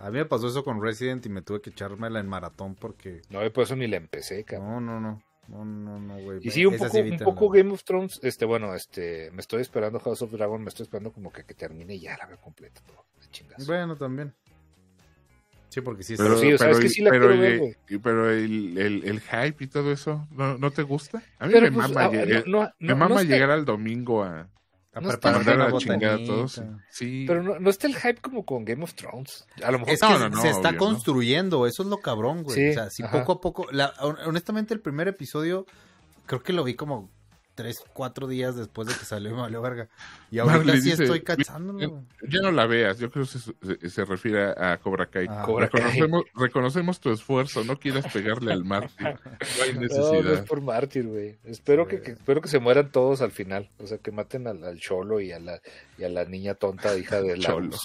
S3: A mí me pasó eso con Resident y me tuve que echármela en maratón porque...
S1: No, y por eso ni la empecé, cabrón.
S3: No, no, no. No, no, no, güey.
S1: Y sí, un poco, un
S3: evítenla.
S1: poco Game of Thrones, este, bueno, este, me estoy esperando House of Dragon, me estoy esperando como que, que termine y ya la veo completa.
S3: Bueno, también. Sí, porque sí
S2: Pero,
S1: sí, o sea, es
S2: pero,
S1: que sí la
S2: pero,
S1: quiero ver,
S2: el- pero el, el, el hype y todo eso, ¿no, no te gusta? A mí
S1: Pero,
S2: me
S1: pues,
S2: mama,
S1: no, no,
S2: me
S1: no,
S2: mama llegar al domingo a,
S3: a
S1: no
S2: a todos. Sí.
S1: Pero no, no está el hype como con Game of Thrones. A lo mejor
S3: Es que
S2: No, no, no,
S3: se está
S2: obvio, ¿no?
S3: construyendo, eso es lo cabrón, güey.
S1: Sí,
S3: o sea, si
S1: ajá.
S3: poco a poco... la- honestamente, el primer episodio creo que lo vi como tres, cuatro días después de que salió valió verga. Y ahorita
S2: Marley
S3: sí
S2: dice,
S3: estoy cachándolo,
S2: "Ya- no la veas, yo creo que se, se- se refiere a Cobra Kai.
S3: Ah.
S1: Cobra Kai.
S2: reconocemos, reconocemos tu esfuerzo, no quieras pegarle al mártir. No hay
S1: No, no es
S2: necesidad.
S1: por mártir, güey. Espero que, que- espero que se mueran todos al final. O sea, que maten al, al cholo y a la y a la niña tonta, hija de la
S2: Cholo.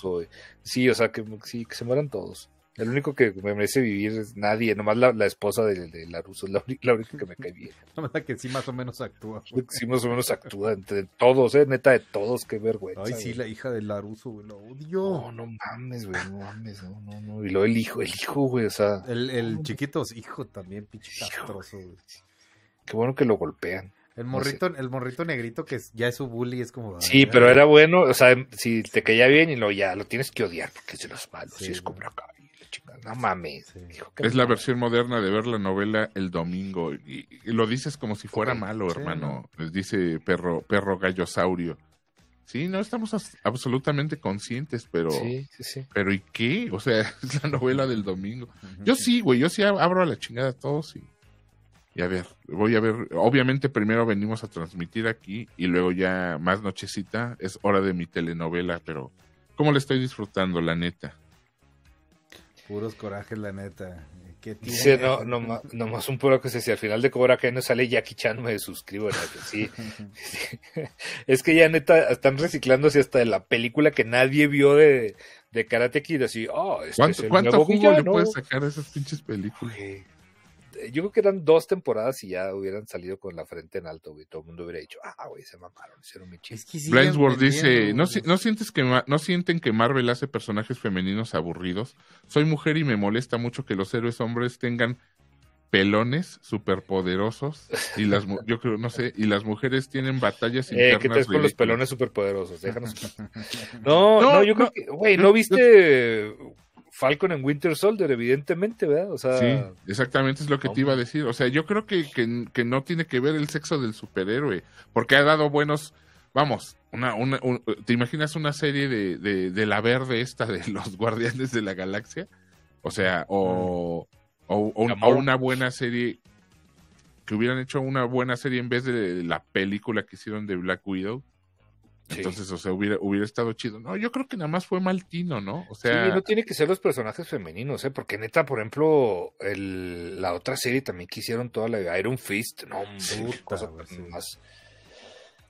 S1: Sí, o sea, que sí, que se mueran todos. El único que me merece vivir es nadie, nomás la, la esposa de, de Laruso, la, la única que me cae bien.
S3: La verdad que sí más o menos actúa. güey.
S1: Sí, más o menos actúa entre todos, eh, neta de todos, qué vergüenza.
S3: Ay, sí,
S1: güey.
S3: la hija de Laruso, güey, lo odio.
S1: No, no mames, güey, no mames, no, no, no. Y luego el hijo, el hijo, güey, o sea,
S3: El, el chiquito, hijo también, pinche castroso, güey.
S1: qué bueno que lo golpean.
S3: El morrito, el morrito negrito que es- ya es su bully, es como...
S1: Sí, pero era bueno, o sea, si te caía bien y lo ya, lo tienes que odiar porque es de los malos,
S3: Sí,
S1: sí, es Kai, la chingada, no mames.
S3: Sí.
S1: hijo, qué
S2: Es la versión moderna de ver la novela el domingo. Y, y lo dices como si fuera malo,
S3: sí,
S2: hermano. Les dice perro, perro gallosaurio. Sí, no estamos absolutamente conscientes, pero,
S1: Sí, sí, sí.
S2: pero ¿y qué? O sea, es la novela del domingo. Yo sí, güey, yo sí ab- abro a la chingada a todos y, y a ver, voy a ver. Obviamente primero venimos a transmitir aquí y luego ya más nochecita es hora de mi telenovela, pero ¿cómo le estoy disfrutando, la neta?
S3: Puros corajes, la neta.
S1: Dice, no, no, nomás un puro que se si al final de Cobra Kai no sale Jackie Chan, me suscribo. neta, Sí, sí. Es que ya neta están reciclándose hasta de la película que nadie vio de, de Karate Kid, así, oh, este es
S2: ¿Cuánto,
S1: el
S2: cuánto
S1: nuevo
S2: jugo le puedes sacar a esas pinches películas?
S1: Yo creo que eran dos temporadas y ya hubieran salido con la frente en alto, güey. Todo el mundo hubiera dicho, ah, güey, se mamaron, hicieron mi chiste.
S3: Es que
S2: dice, ¿no, si- no sientes que no sienten que Marvel hace personajes femeninos aburridos? Soy mujer y me molesta mucho que los héroes hombres tengan pelones superpoderosos y las yo creo no sé y las mujeres tienen batallas
S1: Eh,
S2: internas
S1: ¿qué tal con los pelones superpoderosos? Déjanos. No,
S2: No,
S1: no, yo
S2: no.
S1: creo que, güey, ¿no viste Falcon en Winter Soldier? Evidentemente, ¿verdad? O sea,
S2: Sí, exactamente es lo que te iba a decir. O sea, yo creo que, que, que no tiene que ver el sexo del superhéroe, porque ha dado buenos, vamos, una, una, un- ¿te imaginas una serie de, de, de la verde esta de los Guardianes de la Galaxia? O sea, o, o, o- o una buena serie, que hubieran hecho una buena serie en vez de la película que hicieron de Black Widow.
S1: Sí.
S2: Entonces, o sea, hubiera, hubiera estado chido. No, yo creo que nada más fue mal tino, ¿no? O
S1: sí,
S2: sea,
S1: no tiene que ser los personajes femeninos, ¿eh? Porque neta, por ejemplo, el, la otra serie también que hicieron toda la Iron Fist, no,
S3: Puta,
S1: cosa
S3: sí.
S1: más.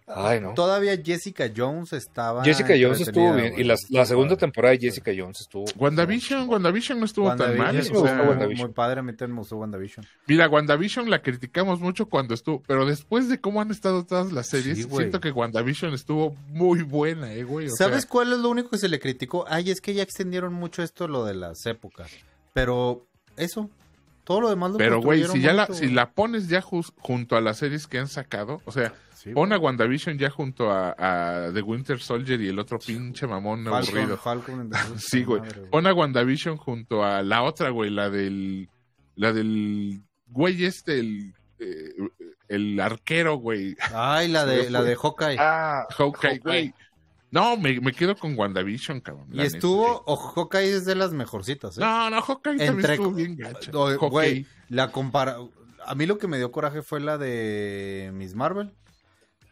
S1: Ay, no.
S3: Todavía Jessica Jones estaba.
S1: Jessica Jones estuvo bien. Y la, la segunda temporada de Jessica Jones estuvo.
S2: WandaVision, WandaVision no estuvo tan mal. O sea,
S1: WandaVision.
S3: Muy padre, a mí también me gustó WandaVision.
S2: Mira, WandaVision la criticamos mucho cuando estuvo, pero después de cómo han estado todas las series,
S3: Sí,
S2: siento que WandaVision estuvo muy buena, eh, güey. O
S3: ¿Sabes
S2: sea,
S3: cuál es lo único que se le criticó? Ay, es que ya extendieron mucho esto, lo de las épocas. Pero eso, todo lo demás lo
S2: pero güey, si ya la, si la pones ya junto a las series que han sacado, o sea,
S3: Sí,
S2: pon a. WandaVision ya junto a, a The Winter Soldier y el otro pinche mamón
S3: Falcon,
S2: aburrido.
S3: Falcon and the Winter
S2: Sí, güey.
S3: Madre,
S2: Pon a WandaVision junto a la otra, güey, la del, la del güey este, el, eh, el arquero, güey.
S3: Ay, la de, la de Hawkeye.
S1: Ah,
S2: Hawkeye, güey. No, me, me quedo con WandaVision, cabrón.
S3: y
S2: neta.
S3: estuvo, o Hawkeye es de las mejorcitas, ¿eh?
S2: No, no, Hawkeye también estuvo bien gacha.
S3: O-
S2: Hawkeye.
S3: Güey, la compara... A mí lo que me dio coraje fue la de Miss Marvel.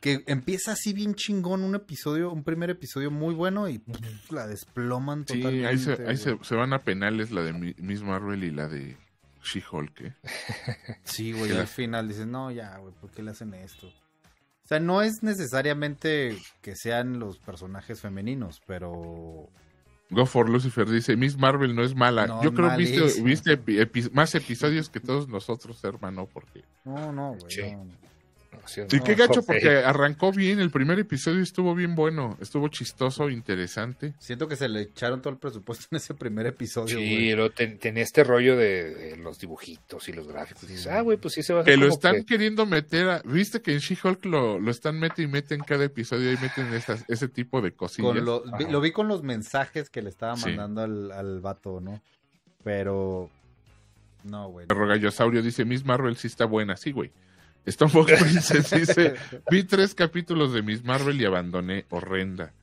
S3: Que empieza así bien chingón un episodio, un primer episodio muy bueno y pff, la desploman
S2: Sí,
S3: totalmente.
S2: ahí, se, ahí se, van a penales la de Mi- Miss Marvel y la de She-Hulk. ¿eh?
S3: Sí, güey,
S2: la-
S3: al final dices, no, ya, güey, ¿por qué le hacen esto? O sea, no es necesariamente que sean los personajes femeninos, pero...
S2: Go for Lucifer dice, Miss Marvel no es mala.
S3: No,
S2: Yo creo que viste, viste epi- epi- más episodios que todos nosotros, hermano, porque...
S3: No, no, güey.
S1: Sí.
S3: no, no.
S1: Sí,
S2: Y
S1: no,
S2: qué gacho, porque arrancó bien, el primer episodio estuvo bien bueno, estuvo chistoso, interesante.
S3: Siento que se le echaron todo el presupuesto en ese primer episodio,
S1: Sí,
S3: güey.
S1: pero ten- tenía este rollo de, de los dibujitos y los gráficos. Y dices, ah, güey, pues sí se va a hacer
S2: Que lo están
S1: que-
S2: queriendo meter a... ¿Viste que en She-Hulk lo, lo están mete y mete en cada episodio y meten esas- ese tipo de cosillas?
S3: Con lo, vi-
S1: Ajá.
S3: lo vi con los mensajes que le estaba
S2: Sí.
S3: mandando al, al vato, ¿no? Pero... No, güey.
S2: Perro Gallosaurio dice, Miss Marvel sí está buena. Sí, güey. Stonefox Princess dice, vi tres capítulos de Miss Marvel y abandoné. Horrenda.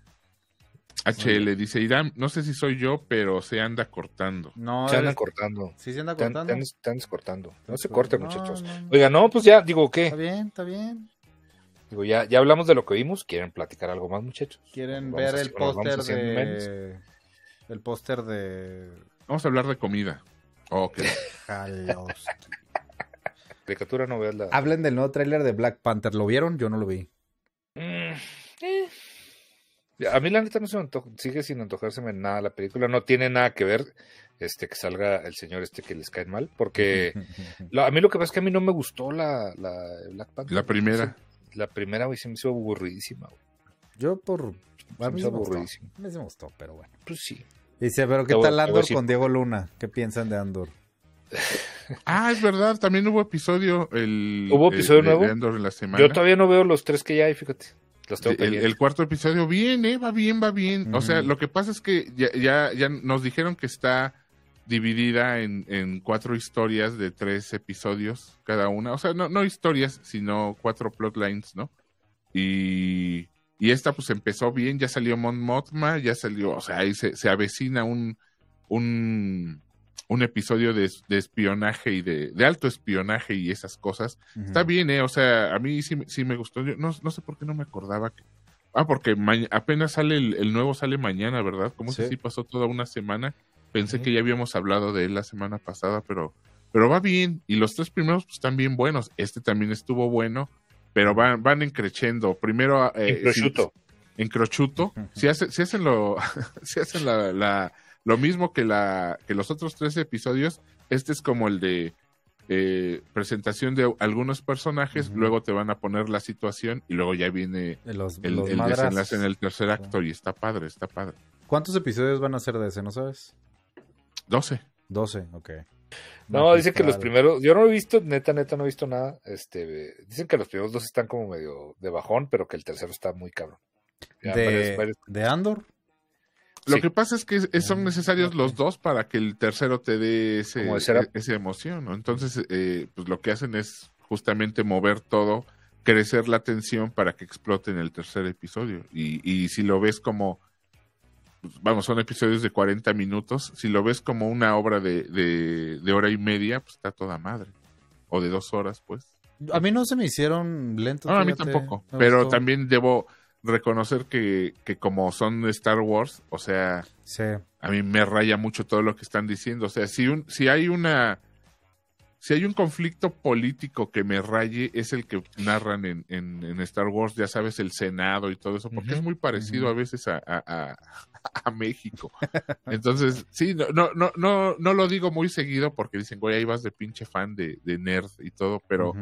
S2: HL dice, Irán, no sé si soy yo, pero se anda cortando.
S3: No,
S1: Se
S3: eres-
S1: cortando.
S3: Sí, se anda cortando.
S1: te andas- te andas cortando. No se
S3: no,
S1: muchachos.
S3: no, no.
S1: Oiga, no, pues ya, digo, ¿qué?
S3: Está bien, está bien.
S1: Digo, ya, ya hablamos de lo que vimos. ¿Quieren platicar algo más, muchachos?
S3: Quieren
S1: Vamos
S3: ver el póster de... El póster de...
S2: Vamos a hablar de comida. Ok.
S1: Caricatura no veas la...
S3: Hablen del nuevo tráiler de Black Panther. ¿Lo vieron? Yo no lo vi.
S1: Mm, eh. A mí la neta no se me antoja, sigue sin antojárseme nada la película, no tiene nada que ver este que salga el señor este que les cae mal, porque lo- a mí lo que pasa es que a mí no me gustó la, la Black Panther.
S2: La primera.
S1: La primera, güey, se me hizo aburridísima. güey.
S3: Yo por...
S1: Se
S3: A
S1: me
S3: mí
S1: hizo
S3: sí me gustó.
S1: aburridísimo.
S3: A mí sí me gustó, pero bueno.
S1: Pues sí.
S3: Dice, pero ¿qué tal Andor con Diego Luna? ¿Qué piensan de Andor?
S2: Ah, es verdad, también hubo episodio. El,
S1: ¿Hubo
S2: el-
S1: episodio nuevo?
S2: en la semana.
S1: Yo todavía no veo los tres que ya hay, fíjate. Los tengo
S2: el, cuarto episodio, bien, ¿eh? Va bien, va bien. O sea, lo que pasa es que ya, ya, ya nos dijeron que está dividida en, en cuatro historias de tres episodios cada una. O sea, no, no historias, sino cuatro plotlines, ¿no? Y, y esta pues empezó bien, ya salió Mon Mothma, ya salió, o sea, ahí se, se avecina un, un, un episodio de, de espionaje y de, de alto espionaje y esas cosas. Está bien, ¿eh? O sea, a mí sí, me- sí me gustó. Yo no, no sé por qué no me acordaba que... Ah, porque apenas sale el, el nuevo, sale mañana, ¿verdad? Como
S1: Sí.
S2: sí pasó toda una semana. Pensé que ya habíamos hablado de él la semana pasada, pero, pero va bien. Y los tres primeros pues, están bien buenos. Este también estuvo bueno, pero van, van encrechendo. Primero... Eh,
S1: En prosciutto.
S2: si- en crochuto. Si, hace- si hacen, lo, si hacen la, la- lo mismo que, la, que los otros tres episodios, este es como el de eh, presentación de algunos personajes, luego te van a poner la situación y luego ya viene
S3: Los,
S2: el,
S3: los
S2: el
S3: madrazos.
S2: desenlace en el tercer acto y está padre, está padre.
S3: ¿Cuántos episodios van a ser de ese, no sabes?
S2: 12.
S3: 12, ok.
S1: No, dicen que los primeros, yo no he visto, neta, neta, no he visto nada. Este, dicen que los primeros dos están como medio de bajón, pero que el tercero está muy cabrón. Ya
S3: De,
S1: varios- varios-
S3: de Andor.
S2: Lo
S1: Sí.
S2: que pasa es que son necesarios los dos para que el tercero te dé ese, e- esa emoción, ¿no? Entonces, eh, pues lo que hacen es justamente mover todo, crecer la tensión para que explote en el tercer episodio. Y, y si lo ves como, pues, vamos, son episodios de 40 minutos, si lo ves como una obra de, de, de hora y media, pues está toda madre. O de dos horas, pues.
S3: A mí no se me hicieron lentos.
S2: No, a mí tampoco. Pero
S3: gustó.
S2: también debo reconocer que, que como son de Star Wars, o sea,
S3: Sí.
S2: a mí me raya mucho todo lo que están diciendo. O sea, si, un, si hay una. Si hay un conflicto político que me raye, es el que narran en, en, en Star Wars, ya sabes, el Senado y todo eso, porque es muy parecido a veces a, a, a- a México. Entonces, sí, no, no, no, no, no lo digo muy seguido porque dicen, güey, ahí vas de pinche fan de, de nerd y todo, pero.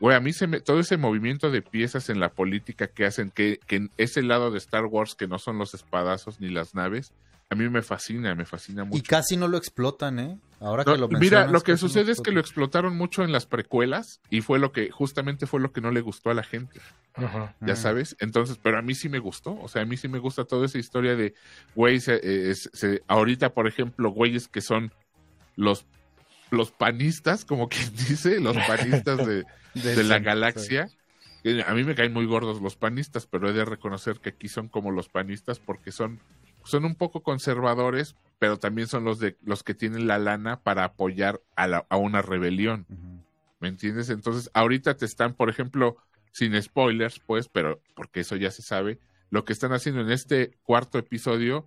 S2: Güey, a mí se me, todo ese movimiento de piezas en la política que hacen que, que en ese lado de Star Wars que no son los espadazos ni las naves, a mí me fascina, me fascina
S3: Y
S2: mucho.
S3: casi no lo explotan, ¿eh? Ahora
S2: No,
S3: que lo
S2: mira,
S3: mencionas,
S2: lo que
S3: no
S2: sucede es que lo explotaron mucho en las precuelas y fue lo que, justamente fue lo que no le gustó a la gente,
S1: Ajá.
S2: ya
S3: Ujú.
S2: sabes. Entonces, pero a mí sí me gustó, o sea, a mí sí me gusta toda esa historia de, güey, se- eh, se- ahorita, por ejemplo, güeyes que son los, los panistas, como quien dice, los panistas de de la galaxia. A mí me caen muy gordos los panistas, pero he de reconocer que aquí son como los panistas porque son, son un poco conservadores, pero también son los de los que tienen la lana para apoyar a, la- a una rebelión. ¿Me entiendes? Entonces, ahorita te están, por ejemplo, sin spoilers, pues, pero porque eso ya se sabe, lo que están haciendo en este cuarto episodio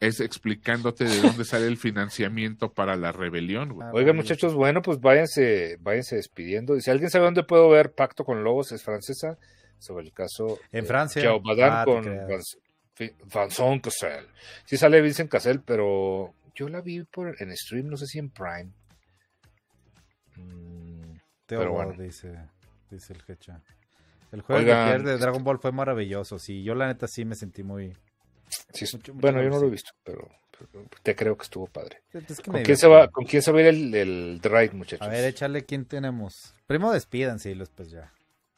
S2: es explicándote de dónde sale el financiamiento para la rebelión, güey.
S3: Ah,
S1: Oigan,
S3: bueno.
S1: muchachos, bueno, pues váyanse, váyanse despidiendo. Y si alguien sabe dónde puedo ver Pacto con Lobos, es francesa, sobre el caso
S3: En Francia. Ah, te
S1: con Vincent Cassel. Sí sale Vincent Cassel, pero yo la vi por en stream, no sé si en Prime. Mm, Pero bueno.
S3: dice, dice el Hecha. El juego
S1: Oigan,
S3: de ayer de Dragon Ball fue maravilloso. Sí, yo la neta sí me sentí muy...
S1: sí, es-
S3: Mucho- mucho
S1: bueno, yo no lo he visto, pero, pero te creo que estuvo padre.
S3: Es que
S1: ¿Con quién, se va, ¿Con quién se va a ir el, el ride, muchachos?
S3: A ver, échale quién tenemos. Primero despídanse y después ya.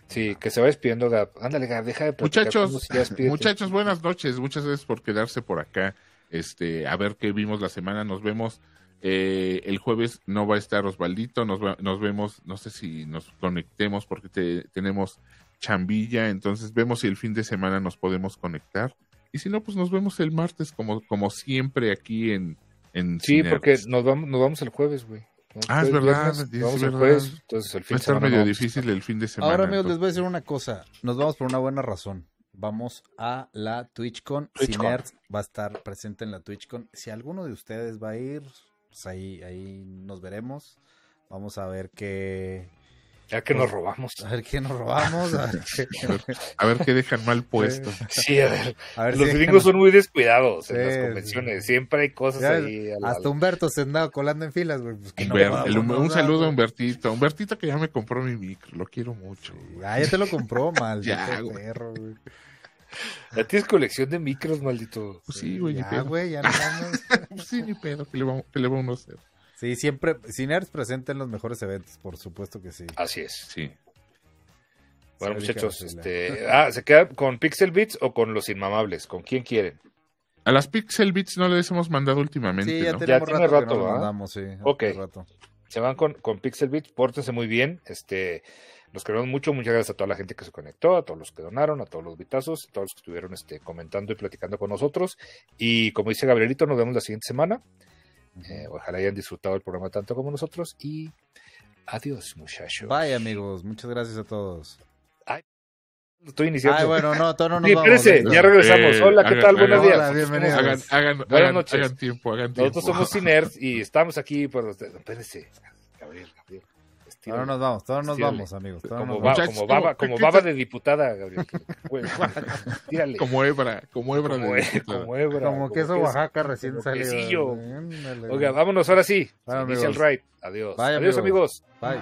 S1: Sí, que se va despidiendo, Gab. Ándale, Gab, deja de
S2: Muchachos, muchachos, buenas noches. Muchas gracias por quedarse por acá. Este, a ver qué vimos la semana. Nos vemos eh, el jueves. No va a estar Osvaldito. Nos, va- nos vemos. No sé si nos conectemos porque te- tenemos chambilla. Entonces vemos si el fin de semana nos podemos conectar. Y si no, pues nos vemos el martes como, como siempre aquí en, en
S1: Sí, porque nos vamos, nos vamos el jueves, güey.
S2: Ah, es verdad,
S1: viernes,
S2: sí, es
S1: vamos el jueves, entonces el
S2: Va a estar
S1: semana
S2: medio
S1: no.
S2: difícil el fin de semana.
S3: Ahora, amigos, les
S2: entonces-
S3: voy a decir una cosa. Nos vamos por una buena razón. Vamos a la TwitchCon. Cinerts va a estar presente en la TwitchCon. Si alguno de ustedes va a ir, pues ahí, ahí nos veremos. Vamos a ver qué,
S1: Ya que nos robamos.
S3: a ver qué nos robamos. A ver qué,
S2: A ver qué dejan mal puesto.
S1: Sí, a ver.
S3: a ver
S1: Los
S3: si-
S1: gringos son muy descuidados en las
S3: sí.
S1: convenciones. Siempre hay cosas
S3: Ya,
S1: ahí. al-
S3: Hasta Humberto se andaba colando en filas, güey. pues que
S2: un saludo a Humbertito. Humbertito que ya me compró mi micro. Lo quiero mucho. güey.
S3: Ah, ya te lo compró, maldito
S2: Ya, güey.
S3: perro, güey.
S1: Ya tienes colección de micros, maldito.
S2: Pues sí, güey, ni
S3: Ya,
S2: pedo.
S3: güey, ya no vamos.
S2: Pues sí, ni pedo. ¿Qué le vamos, qué le vamos a hacer?
S3: Sí, siempre, Cinerts presente en los mejores eventos, por supuesto que sí.
S1: Así es.
S2: Sí.
S1: Bueno,
S3: Sí,
S1: muchachos, este, ah, ¿se queda con Pixel Beats o con los inmamables? ¿Con quién quieren?
S2: A las Pixel Beats no les hemos mandado últimamente,
S3: Sí, ya
S2: ¿no?
S3: tenemos
S1: tiene
S3: rato, que
S1: rato,
S3: no
S1: ¿ah?
S3: mandamos, sí.
S1: Ok.
S3: rato.
S1: Se van con, con Pixel Beats, pórtense muy bien. Este, los queremos mucho. Muchas gracias a toda la gente que se conectó, a todos los que donaron, a todos los bitazos, a todos los que estuvieron este, comentando y platicando con nosotros. Y como dice Gabrielito, nos vemos la siguiente semana. Eh, ojalá hayan disfrutado el programa tanto como nosotros. Y adiós, muchachos.
S3: Bye, amigos. Muchas gracias a todos.
S1: Estoy iniciando.
S3: Ay, bueno, no, todavía no nos
S1: Sí,
S3: vamos.
S1: espérense,
S3: ¿eh?
S1: ya regresamos.
S2: Eh,
S1: Hola, ¿qué
S2: hagan-
S1: tal? Buenos
S2: hagan-
S1: días.
S3: Hola, bienvenidos.
S2: Hagan, hagan,
S1: Buenas noches.
S2: hagan tiempo, hagan tiempo.
S1: Nosotros somos Cinerds y estamos aquí por ustedes. Espérense, Gabriel.
S3: Ahora nos vamos, todos nos
S1: Tírale.
S3: vamos, amigos. todos
S1: Como,
S3: nos vamos.
S1: Como baba,
S2: ¿cómo-
S1: como baba de diputada, Gabriel. Tírale.
S2: Como hebra, como hebra
S1: Como,
S2: de
S1: he- como hebra.
S3: Como queso Oaxaca recién
S1: como
S3: salido.
S1: Oiga, vámonos ahora sí.
S3: Bueno,
S1: Inicia el ride. Adiós.
S3: Bye,
S1: Adiós, amigos.
S3: Bye.